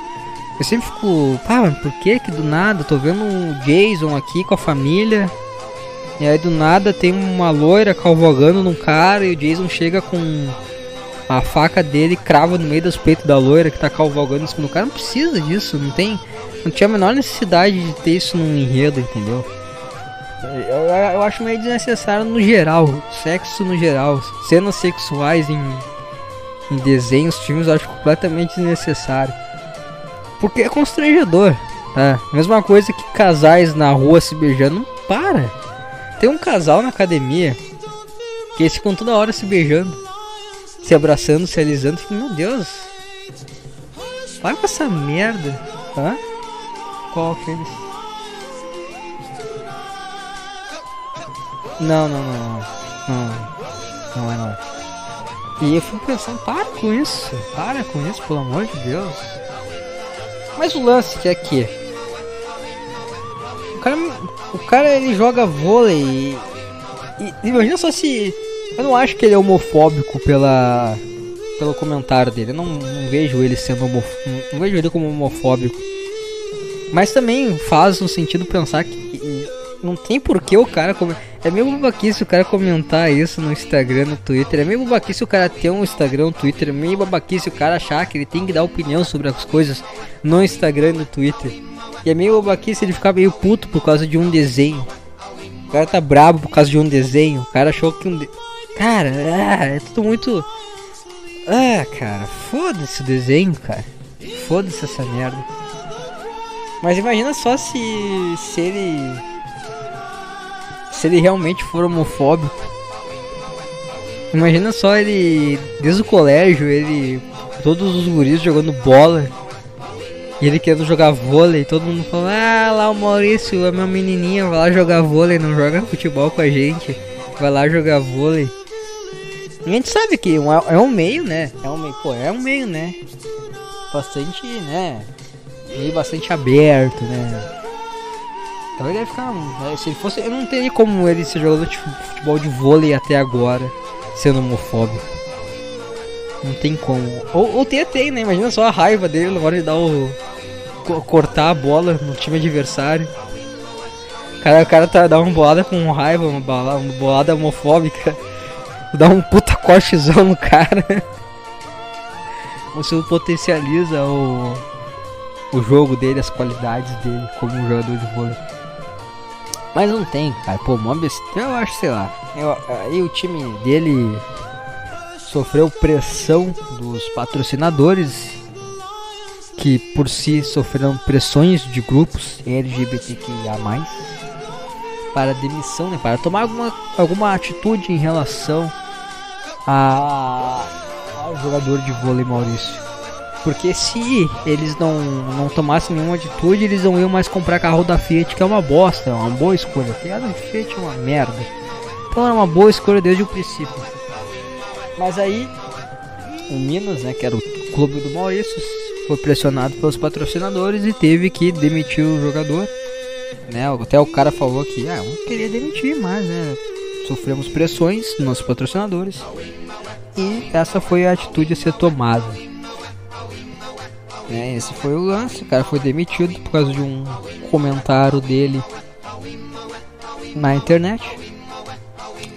Eu sempre fico, pá, mas por que que do nada tô vendo um Jason aqui com a família e aí do nada tem uma loira cavalgando num cara e o Jason chega com a faca dele crava no meio dos peitos da loira que tá cavalgando em cima do cara. Não precisa disso, não tem, não tinha a menor necessidade de ter isso num enredo, entendeu? Eu, eu, acho meio desnecessário no geral, sexo no geral, cenas sexuais em, em desenhos, filmes, eu acho completamente desnecessário. Porque é constrangedor, tá? Mesma coisa que casais na rua se beijando, para. Tem um casal na academia que eles ficam toda hora se beijando, se abraçando, se alisando. Fico, meu Deus, para com essa merda, tá? Qual que eles? Não, não, não, não. Não, é não. E eu fico pensando, para com isso. Para com isso, pelo amor de Deus. Mas o lance que é que o cara, o cara ele joga vôlei e, e, imagina só se eu não acho que ele é homofóbico pela pelo comentário dele. Eu não, não vejo ele sendo homofóbico, não, vejo ele como homofóbico. Mas também faz no sentido pensar que não tem porquê o cara. É meio babaquice o cara comentar isso no Instagram, no Twitter. É meio babaquice o cara ter um Instagram, um Twitter. É meio babaquice o cara achar que ele tem que dar opinião sobre as coisas no Instagram e no Twitter. E é meio babaquice ele ficar meio puto por causa de um desenho. O cara tá brabo por causa de um desenho. O cara achou que um. De... Cara, é tudo muito. Ah, cara, foda-se o desenho, cara. Foda-se essa merda. Mas imagina só se, se ele se ele realmente for homofóbico. Imagina só ele, desde o colégio, ele, todos os guris jogando bola. E ele querendo jogar vôlei, todo mundo falando, ah lá o Maurício, é meu menininho, vai lá jogar vôlei, não joga futebol com a gente. Vai lá jogar vôlei. A gente sabe que é um meio, né? É um meio, pô, é um meio, né? Bastante, né? Meio bastante aberto, né? Então ele ia ficar. Né? Se ele fosse. Eu não teria como ele ser jogador de futebol de vôlei até agora, sendo homofóbico. Não tem como. Ou, ou tem né? Imagina só a raiva dele na hora de dar o. cortar a bola no time adversário. O cara, o cara tá, dá uma bolada com raiva, uma, bolada, uma bolada homofóbica. Dá um puta cortezão no cara. [laughs] Você potencializa o, o jogo dele, as qualidades dele como um jogador de vôlei. Mas não tem, cara. Pô, mó. Eu acho, sei lá. Eu, aí o time dele sofreu pressão dos patrocinadores que por si sofreram pressões de grupos LGBTQIA+, para demissão, né, para tomar alguma, alguma atitude em relação a, ao jogador de vôlei Maurício. Porque se eles não, não tomassem nenhuma atitude, eles não iam mais comprar carro da Fiat, que é uma bosta, é uma boa escolha. Porque a Fiat é uma merda. Então era uma boa escolha desde o princípio. Mas aí, o Minas, né, que era o clube do Maurício, foi pressionado pelos patrocinadores e teve que demitir o jogador. Né? Até o cara falou que ah, não queria demitir mais, né? Sofremos pressões dos nossos patrocinadores. E essa foi a atitude a ser tomada. Né? Esse foi o lance, o cara foi demitido por causa de um comentário dele na internet.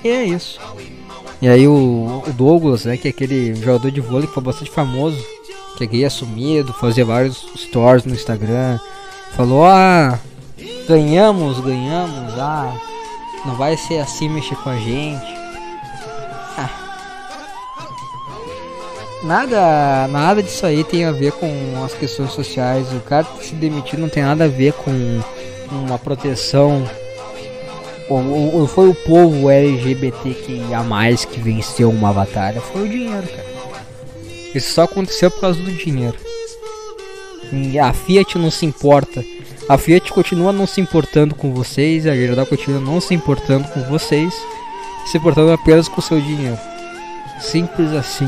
E é isso. E aí o, o Douglas, né, que é aquele jogador de vôlei que foi bastante famoso, que é gay assumido, fazia vários stories no Instagram, falou, ah, ganhamos, ganhamos, ah, não vai ser assim mexer com a gente. Nada, nada disso aí tem a ver com as questões sociais. O cara se demitir não tem nada a ver com uma proteção. Ou, foi o povo LGBTQIA que venceu uma batalha. Foi o dinheiro, cara. Isso só aconteceu por causa do dinheiro. E a Fiat não se importa. A Fiat continua não se importando com vocês. A Gerdau continua não se importando com vocês. Se importando apenas com o seu dinheiro. Simples assim.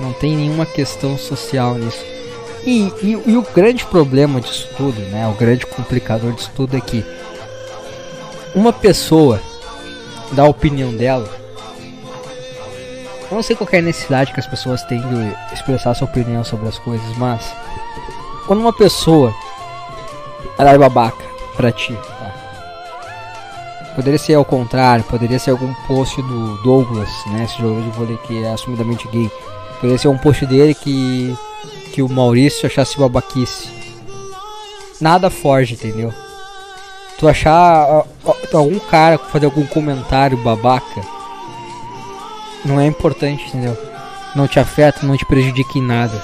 Não tem nenhuma questão social nisso. E, e, e, o grande problema disso tudo, né? O grande complicador disso tudo é que uma pessoa dá a opinião dela. Eu não sei qual é a necessidade que as pessoas têm de expressar sua opinião sobre as coisas, mas quando uma pessoa ela é babaca pra ti, tá? Poderia ser ao contrário, poderia ser algum post do Douglas, né? Esse jogador de vôlei que é assumidamente gay Poderia ser um post dele que, que o Maurício achasse babaquice. Nada foge, entendeu? Tu achar algum cara fazer algum comentário babaca não é importante, entendeu? Não te afeta, não te prejudica em nada.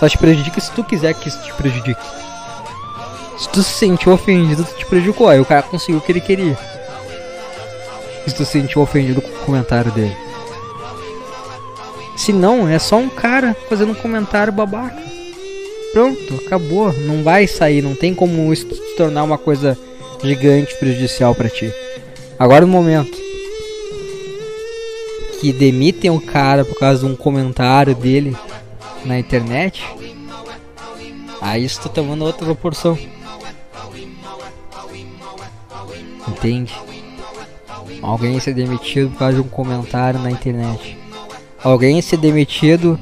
Só te prejudica se tu quiser que isso te prejudique. Se tu se sentiu ofendido, tu te prejudicou. Aí o cara conseguiu o que ele queria. Se tu se sentiu ofendido com o comentário dele. Se não, é só um cara fazendo um comentário babaca. Pronto, acabou. Não vai sair, não tem como isso se tornar uma coisa gigante prejudicial para ti. Agora no momento que demitem o cara por causa de um comentário dele na internet, aí isso tá tomando outra proporção. Entende? Alguém ser demitido por causa de um comentário na internet alguém ser demitido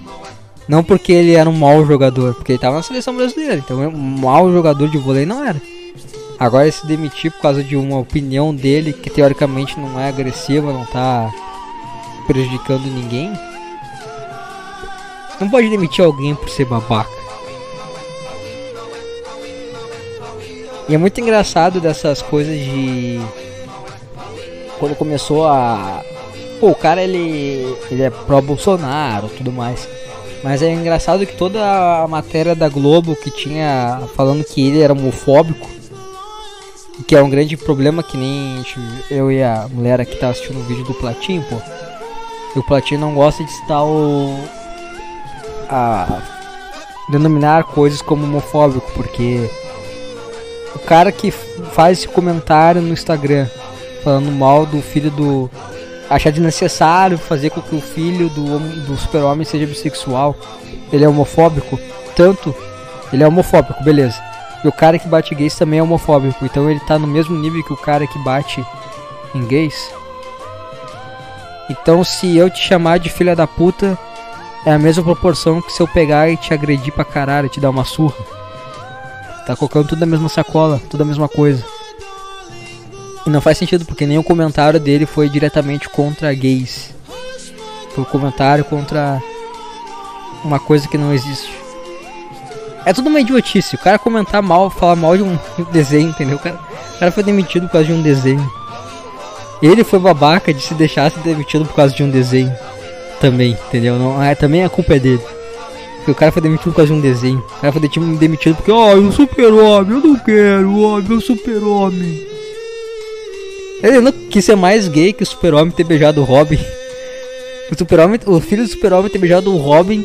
não porque ele era um mau jogador, porque ele estava na seleção brasileira, então um mau jogador de vôlei não era. Agora se demitir por causa de uma opinião dele que teoricamente não é agressiva, não está prejudicando ninguém. Não pode demitir alguém por ser babaca. E é muito engraçado dessas coisas de quando começou a pô, o cara ele, ele é pró-Bolsonaro tudo mais. Mas é engraçado que toda a matéria da Globo que tinha falando que ele era homofóbico, que é um grande problema que nem eu e a mulher aqui tá assistindo o vídeo do Platinho, pô. E o Platinho não gosta de citar o. A, denominar coisas como homofóbico, porque o cara que faz esse comentário no Instagram falando mal do filho do. Achar desnecessário fazer com que o filho do, do super-homem seja bissexual, ele é homofóbico, tanto. Ele é homofóbico, beleza. E o cara que bate gays também é homofóbico, então ele tá no mesmo nível que o cara que bate em gays. Então se eu te chamar de filha da puta, é a mesma proporção que se eu pegar e te agredir pra caralho, te dar uma surra. Tá colocando tudo na mesma sacola, tudo a mesma coisa. E não faz sentido porque nem o comentário dele foi diretamente contra gays. Foi um comentário contra uma coisa que não existe. É tudo uma idiotice. O cara comentar mal, falar mal de um [laughs] desenho, entendeu? O cara, o cara foi demitido por causa de um desenho. Ele foi babaca de se deixar ser demitido por causa de um desenho. Também, entendeu? Não, é, também a culpa é dele. Porque o cara foi demitido por causa de um desenho. O cara foi demitido porque, ó, oh, o super-homem, eu não quero, ó, oh, meu super-homem. Ele não quis ser mais gay que o super-homem ter beijado o Robin. O super-homem, o filho do super-homem ter beijado o Robin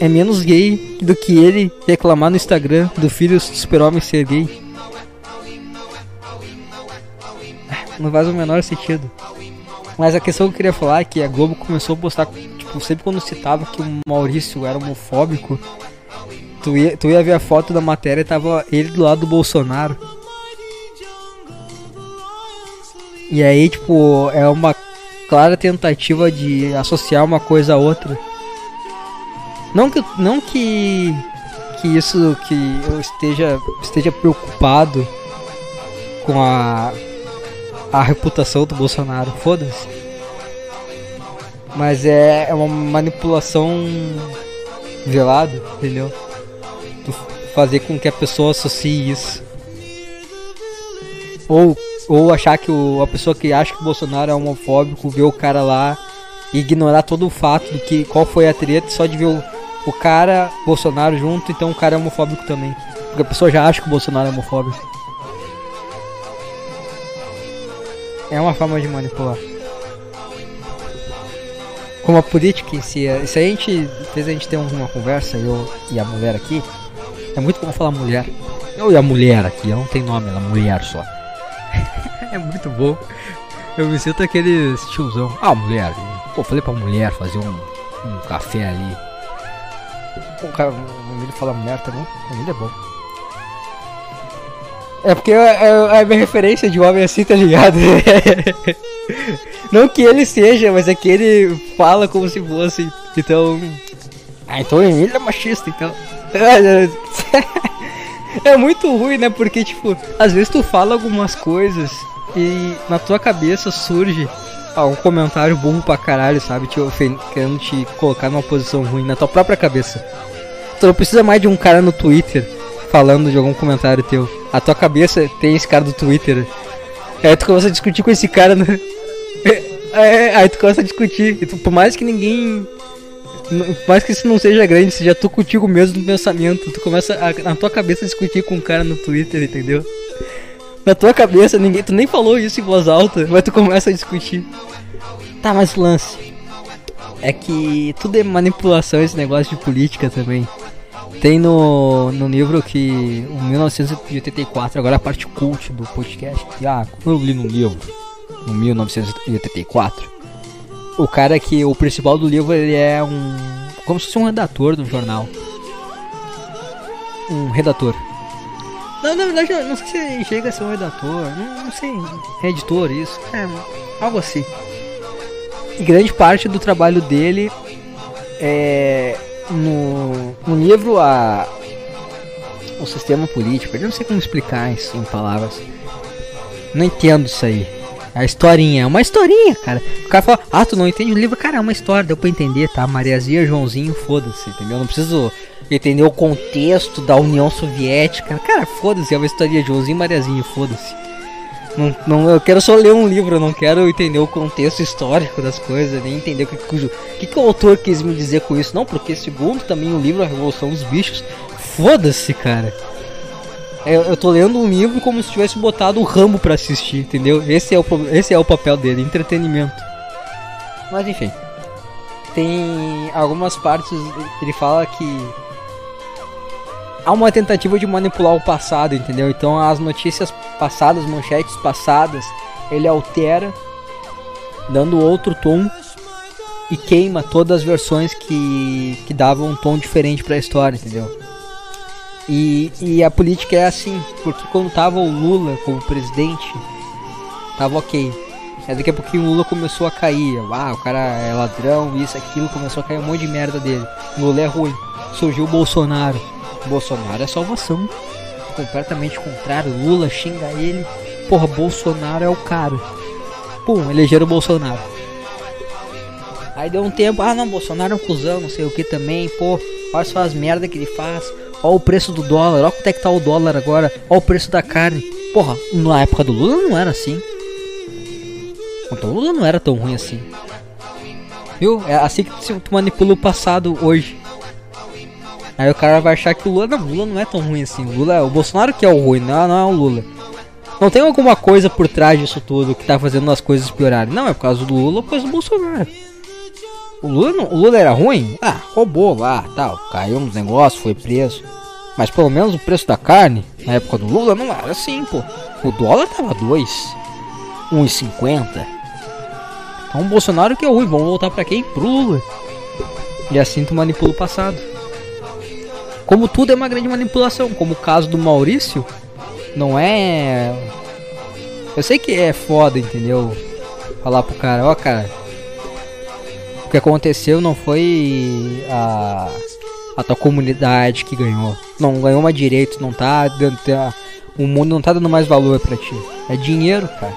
é menos gay do que ele reclamar no Instagram do filho do super-homem ser gay. Não faz o menor sentido. Mas a questão que eu queria falar é que a Globo começou a postar, tipo, sempre quando citava que o Maurício era homofóbico, tu ia, tu ia ver a foto da matéria e tava ele do lado do Bolsonaro. E aí, tipo, é uma clara tentativa de associar uma coisa a outra. Não que, não que, que isso, que eu esteja, esteja preocupado com a, a reputação do Bolsonaro, foda-se. Mas é, é uma manipulação velada, entendeu? Tu fazer com que a pessoa associe isso. Ou, ou achar que o, a pessoa que acha que o Bolsonaro é homofóbico vê o cara lá e ignorar todo o fato do que qual foi a treta só de ver o, o cara Bolsonaro junto, então o cara é homofóbico também. Porque a pessoa já acha que o Bolsonaro é homofóbico. É uma forma de manipular. Como a política em si, é, a gente fez a gente ter uma conversa, eu e a mulher aqui. É muito bom falar mulher. Eu e a mulher aqui, ela não tem nome, ela é mulher só. [laughs] é muito bom. Eu me sinto aquele tiozão. Ah, mulher. Pô, falei pra mulher fazer um, um café ali. O cara, o Emílio fala mulher também. O Emílio é bom. É porque é, é, a minha referência de homem assim, tá ligado? [laughs] Não que ele seja, mas é que ele fala como se fosse. Então. Ah, então Emílio é machista, então. [laughs] É muito ruim, né? Porque, tipo, às vezes tu fala algumas coisas e na tua cabeça surge ah, um comentário burro pra caralho, sabe? Te querendo te colocar numa posição ruim na tua própria cabeça. Tu não precisa mais de um cara no Twitter falando de algum comentário teu. A tua cabeça tem esse cara do Twitter. Aí tu começa a discutir com esse cara. Né? [laughs] É, aí tu começa a discutir. E tu, por mais que ninguém. Mais que isso não seja grande, seja tu contigo mesmo no pensamento. Tu começa a, na tua cabeça a discutir com um cara no Twitter, entendeu? Na tua cabeça, ninguém. Tu nem falou isso em voz alta, mas tu começa a discutir. Tá, mas lance. É que tudo é manipulação esse negócio de política também. Tem no, no livro que. O 1984, agora a parte cult do podcast. Ah, eu li no livro. No 1984. O cara que. O principal do livro ele é um. Como se fosse um redator do jornal. Um redator. Não, na verdade, não sei se chega a ser um redator. Não, não sei. É editor, isso. É, algo assim. E grande parte do trabalho dele é no, no livro a o sistema político, eu não sei como explicar isso em palavras. Não entendo isso aí. A historinha, é uma historinha, cara. O cara fala, ah, tu não entende o livro? Cara, é uma história, deu pra entender, tá? Mariazia, Joãozinho, foda-se, entendeu? Não preciso entender o contexto da União Soviética. Cara, foda-se, é uma historinha, Joãozinho Mariazinha, foda-se. Não, não, eu quero só ler um livro, eu não quero entender o contexto histórico das coisas, nem entender o que, que, que, que o autor quis me dizer com isso. Não, porque segundo também o livro A Revolução dos Bichos, foda-se, cara. Eu, eu tô lendo um livro como se tivesse botado o Rambo para assistir, entendeu? Esse é, o, esse é o papel dele, entretenimento. Mas enfim. Tem algumas partes, ele fala que há uma tentativa de manipular o passado, entendeu? Então as notícias passadas, manchetes passadas, ele altera, dando outro tom e queima todas as versões que, que davam um tom diferente para a história, entendeu? E, e a política é assim, porque quando tava o Lula como presidente, tava ok. Aí daqui a pouquinho o Lula começou a cair. Ah, o cara é ladrão, isso, aquilo, começou a cair um monte de merda dele. Lula é ruim. Surgiu o Bolsonaro. Bolsonaro é salvação. Completamente contrário. Lula xinga ele. Porra, Bolsonaro é o cara. Pum, elegeram o Bolsonaro. Aí deu um tempo, ah não, Bolsonaro é um cuzão, não sei o que também, pô, olha só as merda que ele faz, olha o preço do dólar, olha quanto é que tá o dólar agora, olha o preço da carne. Porra, na época do Lula não era assim. Então o Lula não era tão ruim assim. Viu? É assim que tu manipula o passado hoje. Aí o cara vai achar que o Lula não, Lula não é tão ruim assim. O Lula, o Bolsonaro que é o ruim, não, não é o Lula. Não tem alguma coisa por trás disso tudo que tá fazendo as coisas piorarem. Não, é por causa do Lula ou por causa do Bolsonaro. O Lula, não, o Lula era ruim? Ah, roubou lá, tal, caiu nos negócios, foi preso. Mas pelo menos o preço da carne, na época do Lula, não era assim, pô. O dólar tava 2, 1,50. Então o Bolsonaro que é ruim, vamos voltar pra quem? Pro Lula. E assim tu manipula o passado. Como tudo é uma grande manipulação, como o caso do Maurício, não é. Eu sei que é foda, entendeu? Falar pro cara, ó, cara, o que aconteceu não foi a, a tua comunidade que ganhou. Não ganhou mais direito, não tá dando. O mundo não tá dando mais valor para ti. É dinheiro, cara.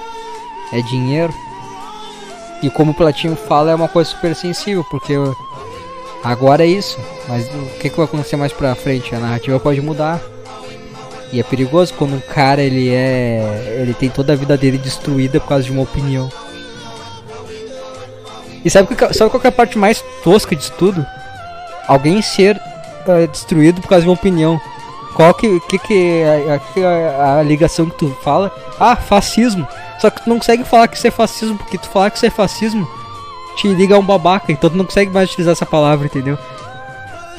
É dinheiro. E como o Platinho fala, é uma coisa super sensível, porque agora é isso. Mas o que, que vai acontecer mais pra frente? A narrativa pode mudar. E é perigoso quando um cara ele é. ele tem toda a vida dele destruída por causa de uma opinião. E sabe, que, sabe qual é a parte mais tosca disso tudo? Alguém ser uh, destruído por causa de uma opinião. Qual que, que, que é a, a, a, ligação que tu fala? Ah, fascismo. Só que tu não consegue falar que isso é fascismo, porque tu falar que isso é fascismo te liga a um babaca, então tu não consegue mais utilizar essa palavra, entendeu?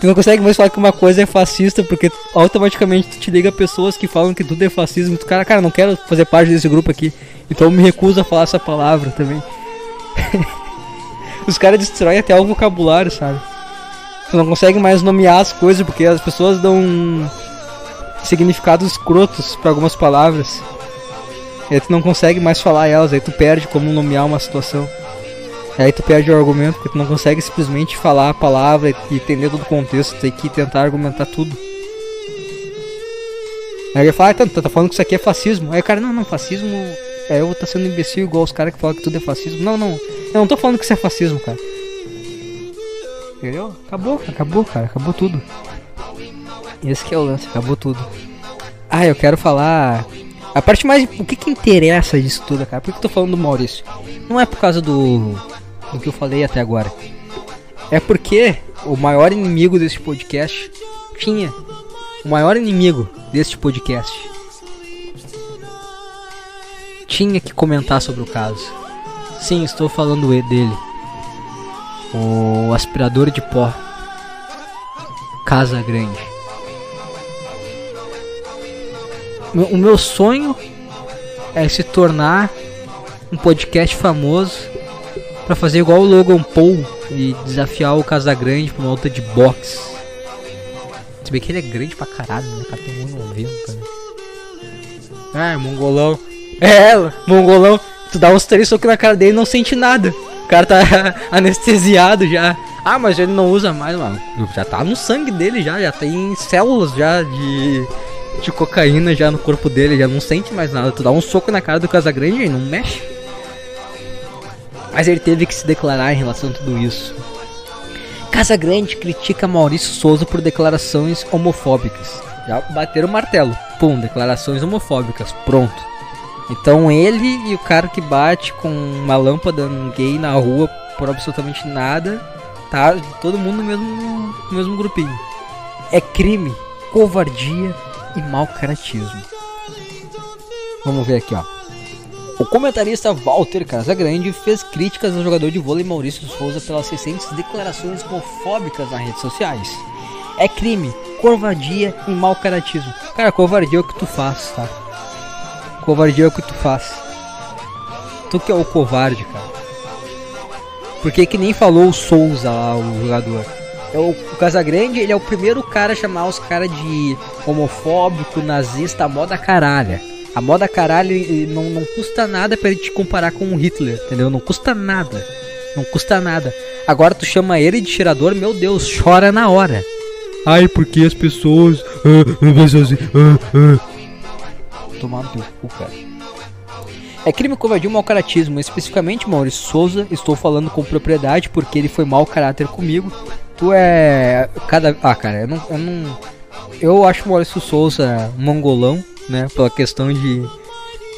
Tu não consegue mais falar que uma coisa é fascista, porque automaticamente tu te liga a pessoas que falam que tudo é fascismo. Tu, cara, cara, não quero fazer parte desse grupo aqui, então eu me recuso a falar essa palavra também. [laughs] Os caras destroem até o vocabulário, sabe? Tu não consegue mais nomear as coisas porque as pessoas dão significados escrotos para algumas palavras. E aí tu não consegue mais falar elas, aí tu perde como nomear uma situação. E aí tu perde o argumento porque tu não consegue simplesmente falar a palavra e entender todo o contexto, tem que tentar argumentar tudo. Aí ele fala, ah, tá, tá falando que isso aqui é fascismo. Aí o cara, não, não, fascismo é eu vou estar tá sendo imbecil igual os caras que falam que tudo é fascismo. Não, não. Eu não tô falando que isso é fascismo, cara. Entendeu? Acabou, acabou, cara. Acabou tudo. Esse que é o lance, acabou tudo. Ah, eu quero falar. A parte mais. O que que interessa disso tudo, cara? Por que eu tô falando do Maurício? Não é por causa do. do que eu falei até agora. É porque o maior inimigo desse podcast tinha. O maior inimigo deste podcast tinha que comentar sobre o caso. Sim, estou falando dele. O aspirador de pó. Casa Grande. O meu sonho é se tornar um podcast famoso para fazer igual o Logan Paul e desafiar o Casa Grande pra uma luta de boxe. Se bem que ele é grande pra caralho, né? Cara, tem 1,90 né? Ah, mongolão. É, mongolão. Tu dá uns três socos na cara dele e não sente nada. O cara tá [laughs] anestesiado já. Ah, mas ele não usa mais, mano. Já tá no sangue dele já, já tem células já de, de cocaína já no corpo dele, já não sente mais nada. Tu dá um soco na cara do Casagrande e não mexe. Mas ele teve que se declarar em relação a tudo isso. Casagrande critica Maurício Souza por declarações homofóbicas. Já bateram o martelo. Pum, declarações homofóbicas. Pronto. Então ele e o cara que bate com uma lâmpada gay na rua por absolutamente nada, tá todo mundo no mesmo, no mesmo grupinho. É crime, covardia e mau caratismo. Vamos ver aqui, ó. O comentarista Walter Casagrande fez críticas ao jogador de vôlei Maurício Souza pelas recentes declarações homofóbicas nas redes sociais. É crime, covardia e mau caratismo. Cara, covardia é o que tu faz, tá? Covardia é o que tu faz. Tu que é o covarde, cara. Porque que nem falou o Souza lá, o jogador. É o, o Casagrande, ele é o primeiro cara a chamar os caras de homofóbico, nazista, a moda caralha. A moda caralho não, não custa nada para ele te comparar com o Hitler, entendeu? Não custa nada. Não custa nada. Agora tu chama ele de tirador, meu Deus, chora na hora. Ai, porque as pessoas. Ah, ah, ah, Tomar no cu, cara. É crime, covardia e mau caratismo. Especificamente, Maurício Souza, estou falando com propriedade porque ele foi mau caráter comigo. Tu é. Cada. Ah, cara, eu não. Eu, não... eu acho o Maurício Souza mongolão, né? Pela questão de.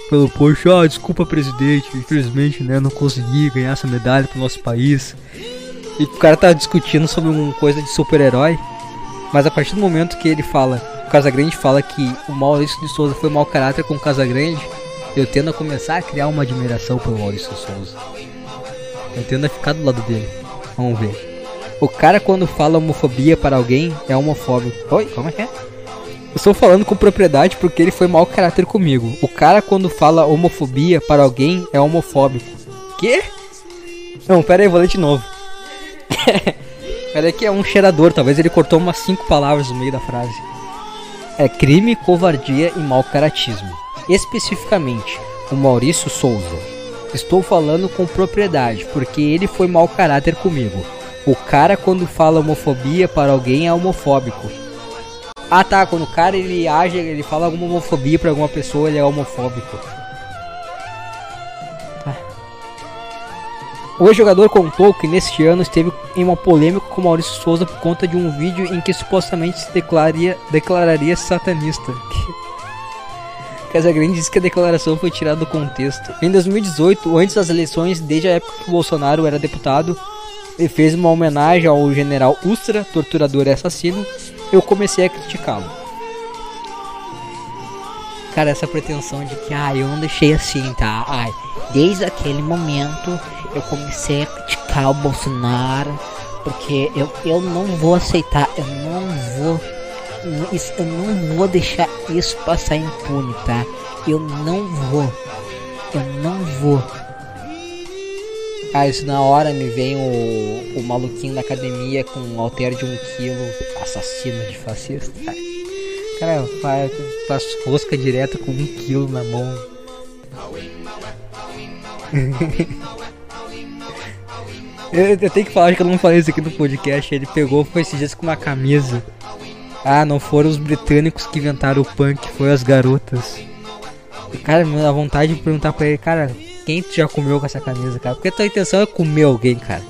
Pelo poxa, ah, desculpa, presidente. Infelizmente, né? Não consegui ganhar essa medalha pro nosso país. E o cara tá discutindo sobre uma coisa de super-herói. Mas a partir do momento que ele fala, Casagrande fala que o Maurício de Souza foi mau caráter com o Casagrande, eu tendo a começar a criar uma admiração pelo Maurício Souza. Eu tendo a ficar do lado dele. Vamos ver. O cara quando fala homofobia para alguém é homofóbico. Oi, como é que é? Eu estou falando com propriedade porque ele foi mau caráter comigo. O cara quando fala homofobia para alguém é homofóbico. Que? Não, pera aí, vou ler de novo. [laughs] pera aí que é um cheirador, talvez ele cortou umas cinco palavras no meio da frase. É crime, covardia e mau caratismo. Especificamente, o Maurício Souza. Estou falando com propriedade porque ele foi mau caráter comigo. O cara quando fala homofobia para alguém é homofóbico. Ah tá, quando o cara ele age, ele fala alguma homofobia para alguma pessoa, ele é homofóbico. O jogador contou que neste ano esteve em uma polêmica com Maurício Souza por conta de um vídeo em que supostamente se declararia, declararia satanista. [laughs] Casagrande disse que a declaração foi tirada do contexto. Em 2018, antes das eleições, desde a época que Bolsonaro era deputado, e fez uma homenagem ao general Ustra, torturador e assassino, eu comecei a criticá-lo. Cara, essa pretensão de que, ah, eu não deixei assim, tá? Ai, desde aquele momento eu comecei a criticar o Bolsonaro, porque eu, eu não vou aceitar, eu não vou, eu não vou deixar isso passar impune, tá? Eu não vou, eu não vou. Isso na hora me vem o, o maluquinho da academia com um alter de um quilo, assassino de fascista. Cara, faz, faz rosca direto com um quilo na mão. [laughs] eu, eu, tenho que falar que eu não falei isso aqui no podcast. Ele pegou, foi esses dias com uma camisa. Ah, não foram os britânicos que inventaram o punk, foi as garotas. Cara, me dá vontade de perguntar pra ele, cara, quem tu já comeu com essa camisa, cara? Porque tua intenção é comer alguém, cara.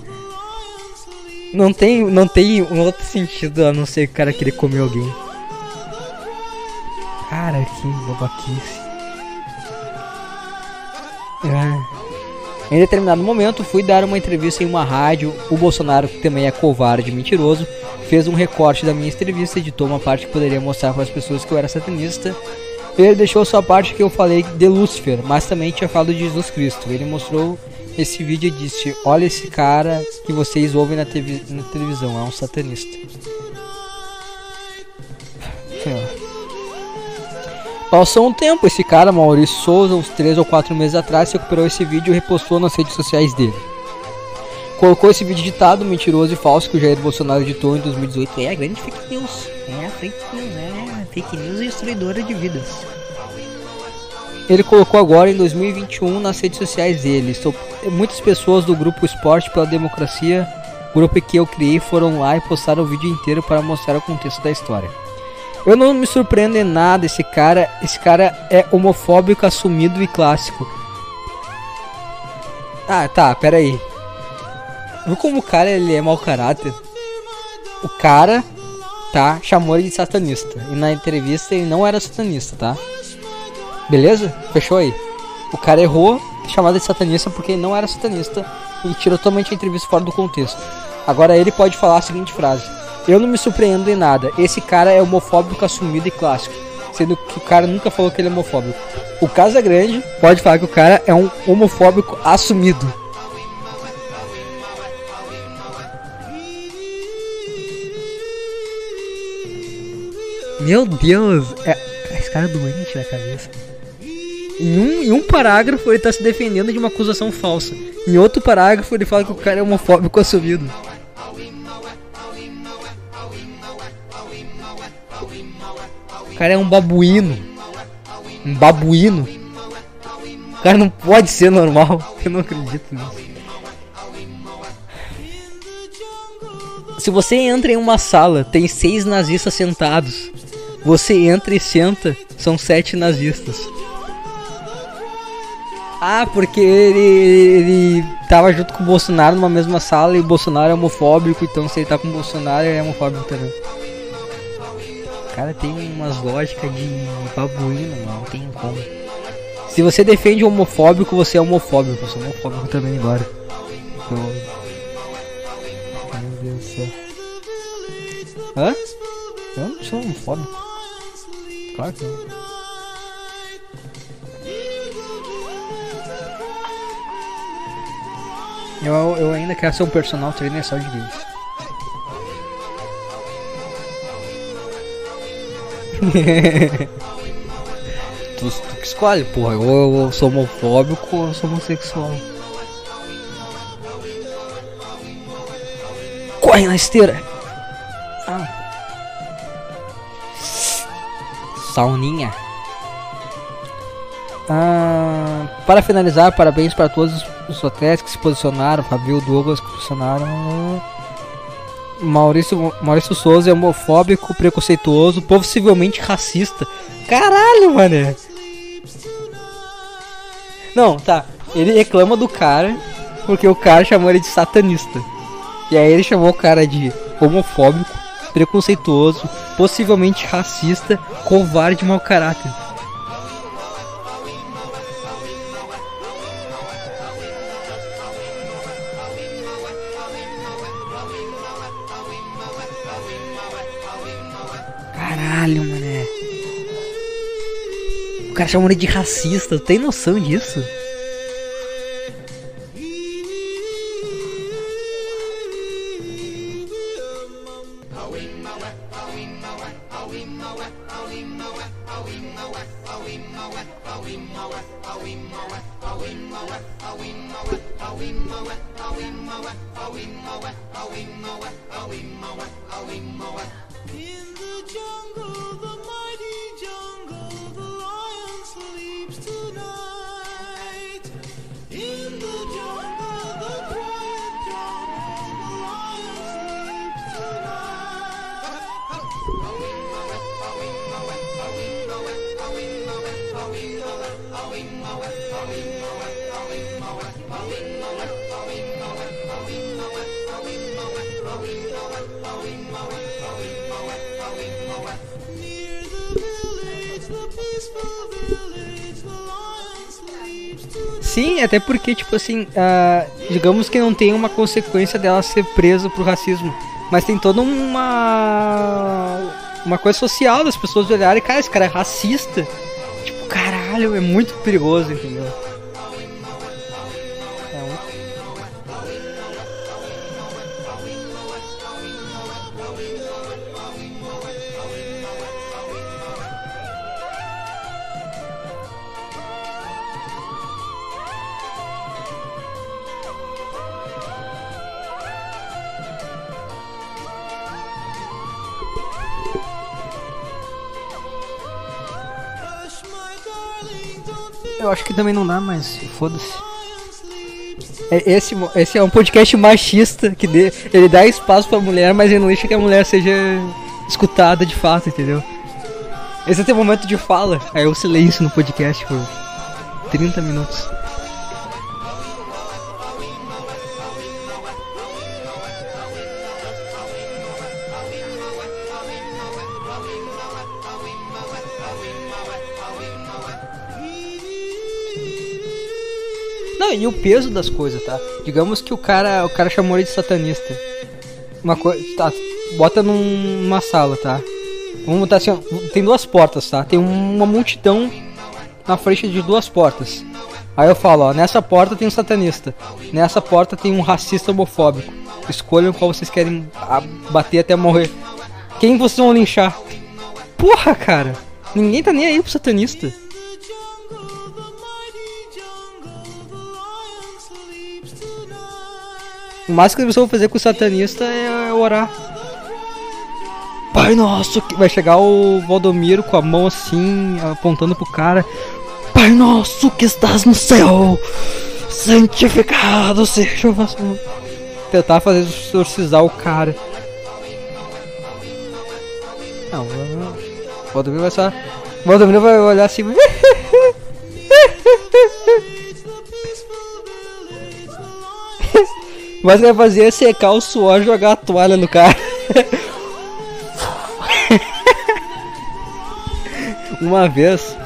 Não tem, não tem um outro sentido a não ser o cara querer comer alguém. Cara, que babaquice. É. Em determinado momento, fui dar uma entrevista em uma rádio. O Bolsonaro, que também é covarde e mentiroso, fez um recorte da minha entrevista, editou uma parte que poderia mostrar para as pessoas que eu era satanista ele deixou sua parte que eu falei de Lúcifer, mas também tinha falado de Jesus Cristo. Ele mostrou esse vídeo e disse: Olha esse cara que vocês ouvem na, na televisão, é um satanista. [laughs] Passou um tempo, esse cara, Maurício Souza, uns 3 ou 4 meses atrás, recuperou esse vídeo e repostou nas redes sociais dele. Colocou esse vídeo editado, mentiroso e falso que o Jair Bolsonaro editou em 2018. É a grande fake news. É a fake news, é fake news destruidora de vidas. Ele colocou agora em 2021 nas redes sociais dele. Muitas pessoas do grupo Esporte pela Democracia, grupo que eu criei, foram lá e postaram o vídeo inteiro para mostrar o contexto da história. Eu não me surpreendo em nada, esse cara, esse cara é homofóbico assumido e clássico. Ah, tá, pera aí. Viu como o cara ele é mau caráter? O cara tá? Chamou ele de satanista. E na entrevista ele não era satanista, tá? Beleza? Fechou aí. O cara errou, chamado de satanista porque ele não era satanista e tirou totalmente a entrevista fora do contexto. Agora ele pode falar a seguinte frase: Eu não me surpreendo em nada. Esse cara é homofóbico assumido e clássico, sendo que o cara nunca falou que ele é homofóbico. O Casa Grande pode falar que o cara é um homofóbico assumido. Meu Deus! É, esse cara é doente na cabeça. Em um, em um parágrafo ele tá se defendendo de uma acusação falsa. Em outro parágrafo ele fala que o cara é homofóbico assumido. O cara é um babuíno. Um babuíno. O cara não pode ser normal. [laughs] Eu não acredito nisso. Se você entra em uma sala, tem seis nazistas sentados. Você entra e senta, são sete nazistas. Ah, porque ele, ele tava junto com o Bolsonaro numa mesma sala e o Bolsonaro é homofóbico, então se ele tá com o Bolsonaro ele é homofóbico também. Cara tem umas lógicas de babuíno, não tem como. Se você defende homofóbico, você é homofóbico. Eu sou homofóbico também agora. Então... Meu Deus do céu. Hã? Eu não sou homofóbico. Claro que não. Eu, eu ainda quero ser um personal trainer só de gays. [laughs] tu, tu que escolhe, porra. Ou eu sou homofóbico ou eu sou homossexual. Corre na esteira! Ah. Sauninha. Ah, para finalizar, parabéns para todos os hotéis que se posicionaram, Fabio Douglas que se posicionaram. Maurício, Maurício Souza é homofóbico, preconceituoso, possivelmente racista. Caralho, mané. Não, tá. Ele reclama do cara porque o cara chamou ele de satanista. E aí ele chamou o cara de homofóbico, preconceituoso, possivelmente racista, covarde e mau caráter. O cara chamou ele de racista, tem noção disso? Até porque, tipo assim, ah, digamos que não tem uma consequência dela ser presa pro racismo. Mas tem toda uma. Uma coisa social das pessoas olharem, cara, esse cara é racista. Tipo, caralho, é muito perigoso, entendeu? Também não dá, mas foda-se. É, Esse, esse é um podcast machista que dê- ele dá espaço pra mulher, mas ele não deixa que a mulher seja escutada de fato, entendeu? Esse é teu momento de fala. Aí o silêncio no podcast por 30 minutos. E o peso das coisas, tá? Digamos que o cara, o cara chamou ele de satanista. Uma coisa, tá? Bota num- numa sala, tá? Vamos botar assim, ó, tem duas portas, tá? Tem uma multidão na frente de duas portas. Aí eu falo, ó, nessa porta tem um satanista, nessa porta tem um racista homofóbico. Escolham qual vocês querem bater até morrer. Quem vocês vão linchar? Porra, cara. Ninguém tá nem aí pro satanista. O máximo que a pessoa vai fazer com o satanista é orar. Pai nosso, vai chegar o Valdomiro com a mão assim, apontando pro cara. Pai nosso que estás no céu, santificado seja o vosso. Tentar fazer exorcizar o cara. Não, o Valdomiro vai só. O Valdomiro vai olhar assim. [laughs] Mas vai fazer é secar o suor e jogar a toalha no cara. Uma vez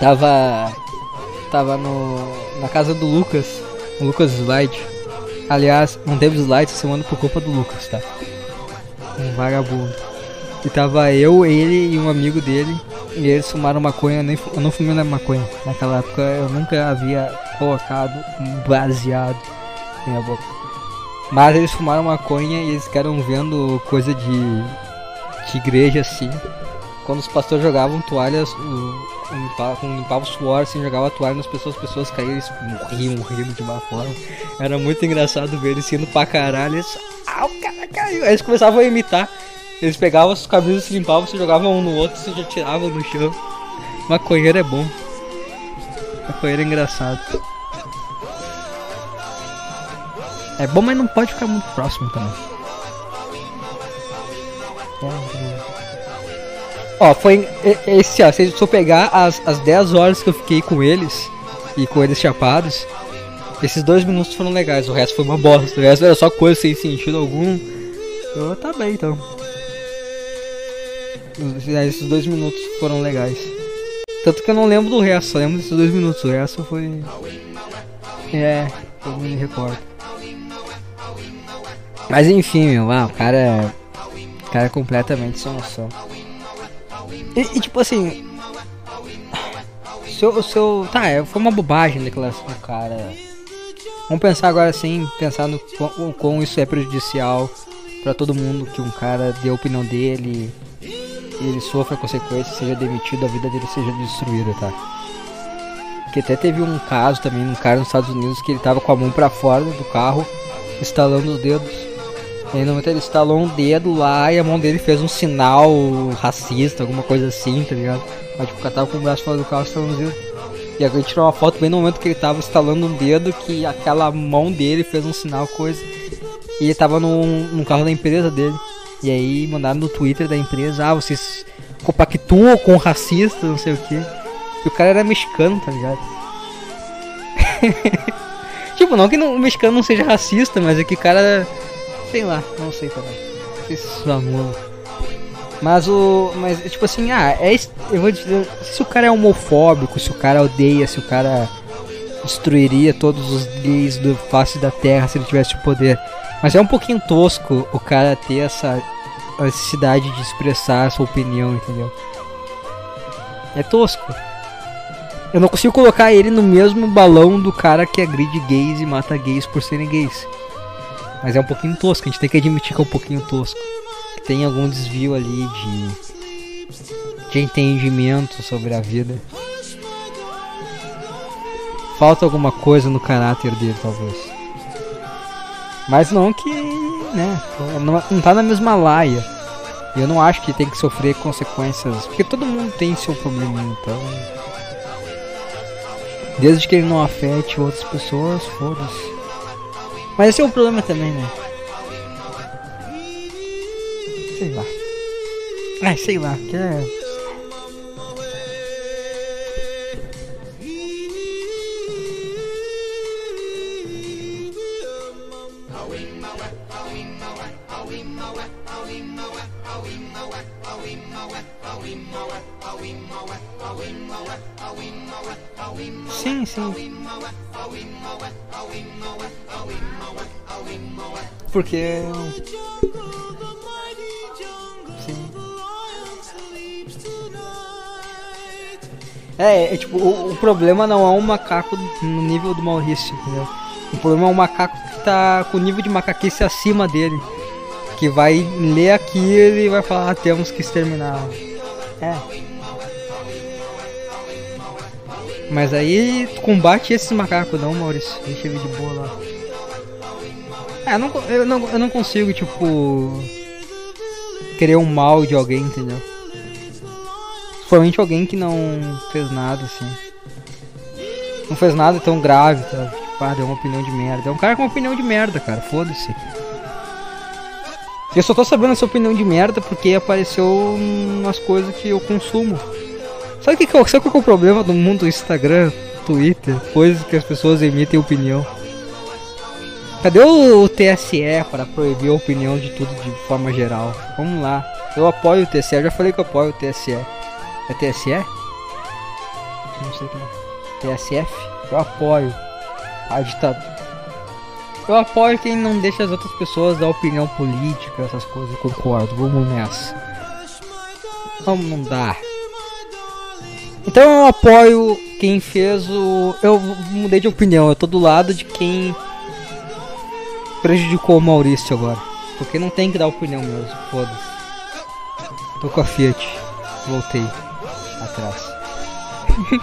tava tava no na casa do Lucas, o Lucas Slide. Aliás, não teve slide essa semana por culpa do Lucas, tá? Um vagabundo. E tava eu, ele e um amigo dele. E eles fumaram maconha, eu, eu não fumei na maconha. Naquela época eu nunca havia colocado um baseado na minha boca. Mas eles fumaram maconha e eles ficaram vendo coisa de, de igreja assim. Quando os pastores jogavam toalhas, o, o limpa- quando limpava o suor, assim, jogava a toalha nas pessoas, as pessoas caíam e morriam, rindo de uma forma. Era muito engraçado ver eles indo pra caralho. Eles, ah, o cara caiu. Eles começavam a imitar. Eles pegavam os cabelos, se limpavam, se jogavam um no outro, se já tiravam no chão. Maconheiro é bom. Maconheiro é engraçado. É bom, mas não pode ficar muito próximo também. Ó, foi esse, ó, se eu pegar as, as 10 horas que eu fiquei com eles e com eles chapados, esses dois minutos foram legais, o resto foi uma bosta, o resto era só coisa sem sentido algum. Eu tá bem então. Os- Esses dois minutos foram legais. Tanto que eu não lembro do resto, só lembro desses dois minutos, o resto foi. É, eu me recordo. Mas enfim, meu, ah, o cara. O cara é completamente sem noção. E, e, tipo assim. Se eu, se eu- Tá, é, foi uma bobagem a declaração do cara. Vamos pensar agora assim, pensar no quão, isso é prejudicial pra todo mundo que um cara dê a opinião dele e ele sofra consequências, seja demitido, a vida dele seja destruída, tá? Que até teve um caso também, um cara nos Estados Unidos que ele tava com a mão pra fora do carro, estalando os dedos. E no momento ele estalou um dedo lá e a mão dele fez um sinal racista, alguma coisa assim, tá ligado? Mas tipo, o cara tava com o braço fora do carro estalando os dedos. E agora ele tirou uma foto bem no momento que ele tava estalando um dedo que aquela mão dele fez um sinal, coisa. E ele tava num, num carro da empresa dele. E aí mandaram no Twitter da empresa, ah, vocês compactuam com racista, não sei o que. E o cara era mexicano, tá ligado? [laughs] tipo, não que não- o mexicano não seja racista, mas é que o cara. Sei lá, não sei também. Não sei se isso é amor. Mas o. Mas tipo assim, ah, é. Eu vou dizer. Se o cara é homofóbico, se o cara odeia, se o cara destruiria todos os gays do face da terra se ele tivesse o poder. Mas é um pouquinho tosco o cara ter essa necessidade de expressar a sua opinião, entendeu? É tosco. Eu não consigo colocar ele no mesmo balão do cara que agride gays e mata gays por serem gays. Mas é um pouquinho tosco, a gente tem que admitir que é um pouquinho tosco. Tem algum desvio ali de. de entendimento sobre a vida. Falta alguma coisa no caráter dele, talvez. Mas não que. né? Não, tá na mesma laia. Eu não acho que tem que sofrer consequências. Porque todo mundo tem seu problema, então. Desde que ele não afete outras pessoas, foda-se. Mas esse é o problema também, né? Sei lá. Ai, sei lá, que é. Sim, sim. Porque. Sim. É, é tipo, o, o problema não é um macaco no nível do Maurício, entendeu? O problema é um macaco que tá com o nível de macaquice acima dele. Que vai ler aquilo e vai falar, ah, temos que exterminar. É. Mas aí combate esses macacos não, Maurício. Deixa ele de boa lá. É, eu não, eu não, eu não consigo, tipo. Querer um mal de alguém, entendeu? Principalmente alguém que não fez nada, assim. Não fez nada tão grave, tá? Tipo, ah, deu uma opinião de merda. É um cara com uma opinião de merda, cara. Foda-se. Eu só tô sabendo essa opinião de merda porque apareceu umas coisas que eu consumo. Sabe o que, que, sabe qual é o problema do mundo do Instagram, Twitter, coisas que as pessoas emitem opinião? Cadê o, o TSE para proibir a opinião de tudo de forma geral? Vamos lá. Eu apoio o TSE, eu já falei que eu apoio o TSE. É TSE? Não sei como é. TSF? Eu apoio a ditadura. Eu apoio quem não deixa as outras pessoas dar opinião política, essas coisas, eu concordo. Vamos nessa. Vamos não. Então eu apoio quem fez o. Eu mudei de opinião, eu tô do lado de quem prejudicou o Maurício agora. Porque não tem que dar opinião mesmo, foda-se. Tô com a Fiat. Voltei. Atrás. [laughs]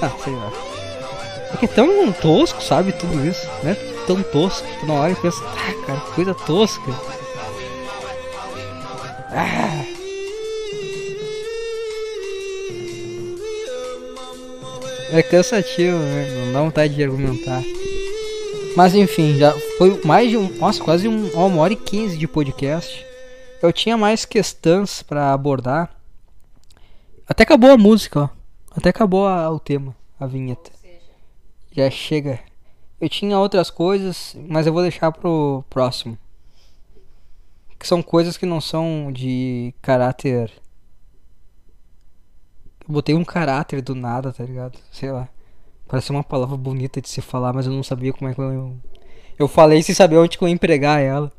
ah, sei lá. É que é tão tosco, sabe, tudo isso, né? Tão tosco. Tu na hora e pensa, ah, cara, que coisa tosca. Ah. É cansativo, né? Não dá vontade de argumentar. Mas enfim, já foi mais de um. Nossa, quase um, uma hora e quinze de podcast. Eu tinha mais questões pra abordar. Até acabou a música, ó. Até acabou a- o tema, a vinheta. Já chega. Eu tinha outras coisas, mas eu vou deixar pro próximo. Que são coisas que não são de caráter. Botei um caráter do nada, tá ligado? Sei lá. Parece uma palavra bonita de se falar, mas eu não sabia como é que eu. Eu falei sem saber onde que eu ia empregar ela.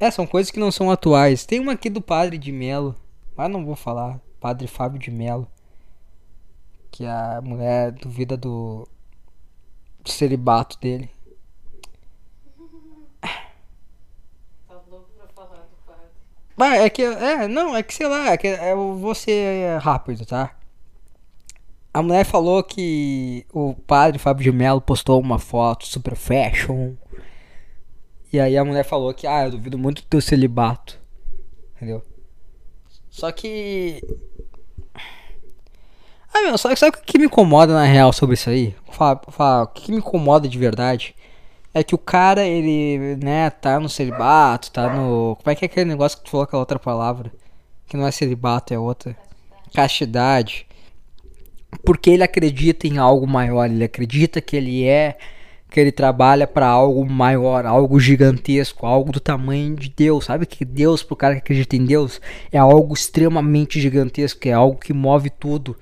É, são coisas que não são atuais. Tem uma aqui do Padre de Melo, mas não vou falar. Padre Fábio de Melo que a mulher duvida do celibato dele. tá louco pra falar do Mas é que, é, não, é que sei lá, é que eu vou ser rápido, tá? A mulher falou que o padre Fábio de Mello postou uma foto super fashion. E aí a mulher falou que, ah, eu duvido muito do teu celibato. Entendeu? Só que. Ah, meu, sabe, sabe o que me incomoda na real sobre isso aí? Fala, fala, o que me incomoda de verdade é que o cara, ele, né, tá no celibato, tá no. Como é que é aquele negócio que tu falou aquela outra palavra? Que não é celibato, é outra. Castidade. Porque ele acredita em algo maior, ele acredita que ele é. Que ele trabalha pra algo maior, algo gigantesco, algo do tamanho de Deus. Sabe que Deus, pro cara que acredita em Deus, é algo extremamente gigantesco, é algo que move tudo.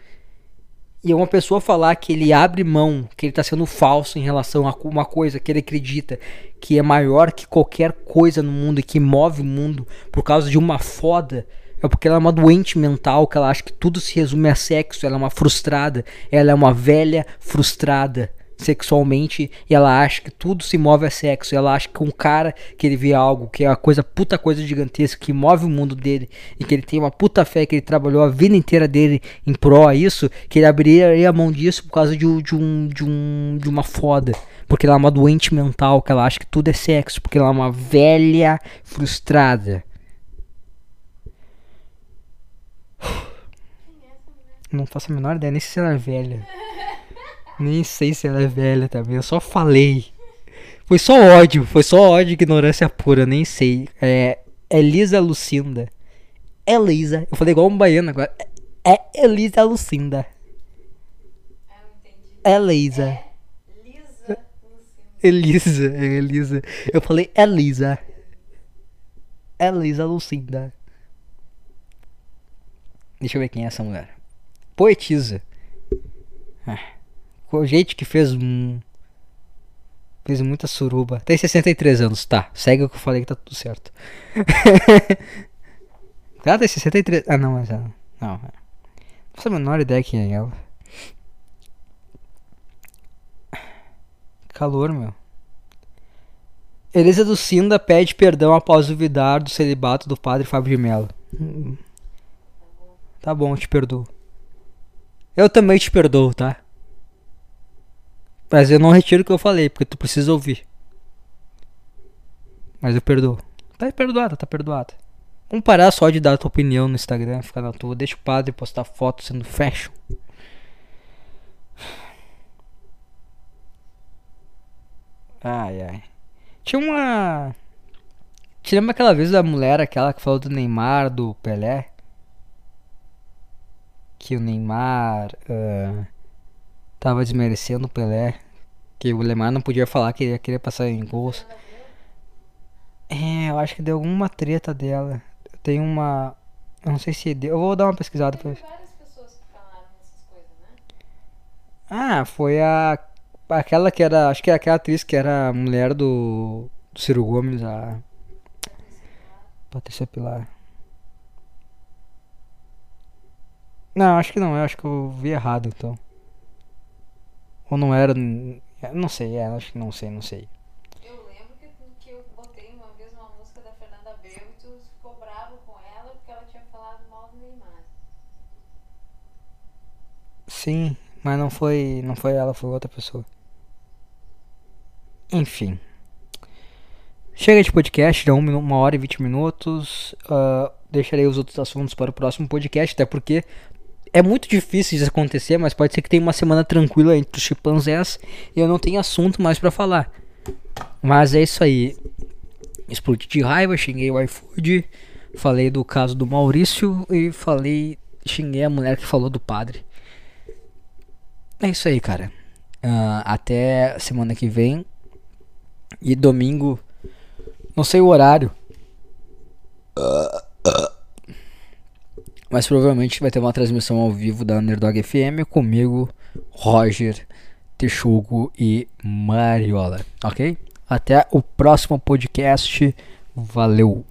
E uma pessoa falar que ele abre mão, que ele tá sendo falso em relação a uma coisa que ele acredita que é maior que qualquer coisa no mundo e que move o mundo por causa de uma foda, é porque ela é uma doente mental, que ela acha que tudo se resume a sexo, ela é uma frustrada, ela é uma velha frustrada sexualmente e ela acha que tudo se move a sexo, ela acha que um cara que ele vê algo que é uma coisa puta coisa gigantesca que move o mundo dele e que ele tem uma puta fé que ele trabalhou a vida inteira dele em pró a isso, que ele abriria a mão disso por causa de, de um de um de uma foda, porque ela é uma doente mental, que ela acha que tudo é sexo, porque ela é uma velha frustrada. [sighs] Não faço a menor ideia, nem se ela é velha. [laughs] Nem sei se ela é velha também, eu só falei. Foi só ódio, foi só ódio e ignorância pura, nem sei. É Elisa Lucinda. Elisa, eu falei igual um baiano agora. É Elisa Lucinda. Ah, entendi. Elisa. É Lisa Lucinda. Elisa, é Elisa. Eu falei Elisa. Elisa Lucinda. Deixa eu ver quem é essa mulher. Poetisa. Ah, gente que fez um. Fez muita suruba. Tem 63 anos, tá. Segue o que eu falei que tá tudo certo. [laughs] Ela tem 63. Ah, não, mas ela. Não. é. Não faço a menor ideia quem é ela. Calor, meu. Elisa do Cinda pede perdão após duvidar do celibato do padre Fábio de Mello. Hum. Tá bom, eu te perdoo. Eu também te perdoo, tá? Mas eu não retiro o que eu falei, porque tu precisa ouvir. Mas eu perdoo. Tá perdoada, tá perdoada. Vamos parar só de dar tua opinião no Instagram, ficar na tua. Deixa o padre postar foto sendo fashion. Ai, ai. Tinha uma. Te lembra aquela vez da mulher, aquela que falou do Neymar, do Pelé? Que o Neymar ah, tava desmerecendo o Pelé. Que o Neymar não podia falar que ele ia querer passar em gols. É, eu acho que deu alguma treta dela. Tem uma. Eu não sei se deu. Eu vou dar uma pesquisada pra Teve várias pessoas que falaram essas coisas, né? Ah, foi a. Aquela que era. Acho que é aquela atriz que era a mulher do. Do Ciro Gomes, a. Patrícia Pilar. Não, acho que não, eu acho que eu vi errado então. Ou não era. eu Não sei, é, acho que não sei, não sei. Eu lembro que, que eu botei uma vez uma música da Fernanda ficou bravo com ela porque ela tinha falado mal do Neymar. Sim, mas não foi. Não foi ela, foi outra pessoa. Enfim. Chega de podcast, minu- uma hora e vinte minutos. ah, deixarei os outros assuntos para o próximo podcast, até porque é muito difícil isso acontecer, mas pode ser que tenha uma semana tranquila entre os chimpanzés e eu não tenho assunto mais para falar. Mas é isso aí. Explodi de raiva, xinguei o iFood, falei do caso do Maurício e falei. xinguei a mulher que falou do padre. É isso aí, cara. Ah, até semana que vem. E domingo. Não sei o horário. Mas provavelmente vai ter uma transmissão ao vivo da Underdog FM comigo, Roger, Texugo e Mariola. Ok? Até o próximo podcast. Valeu!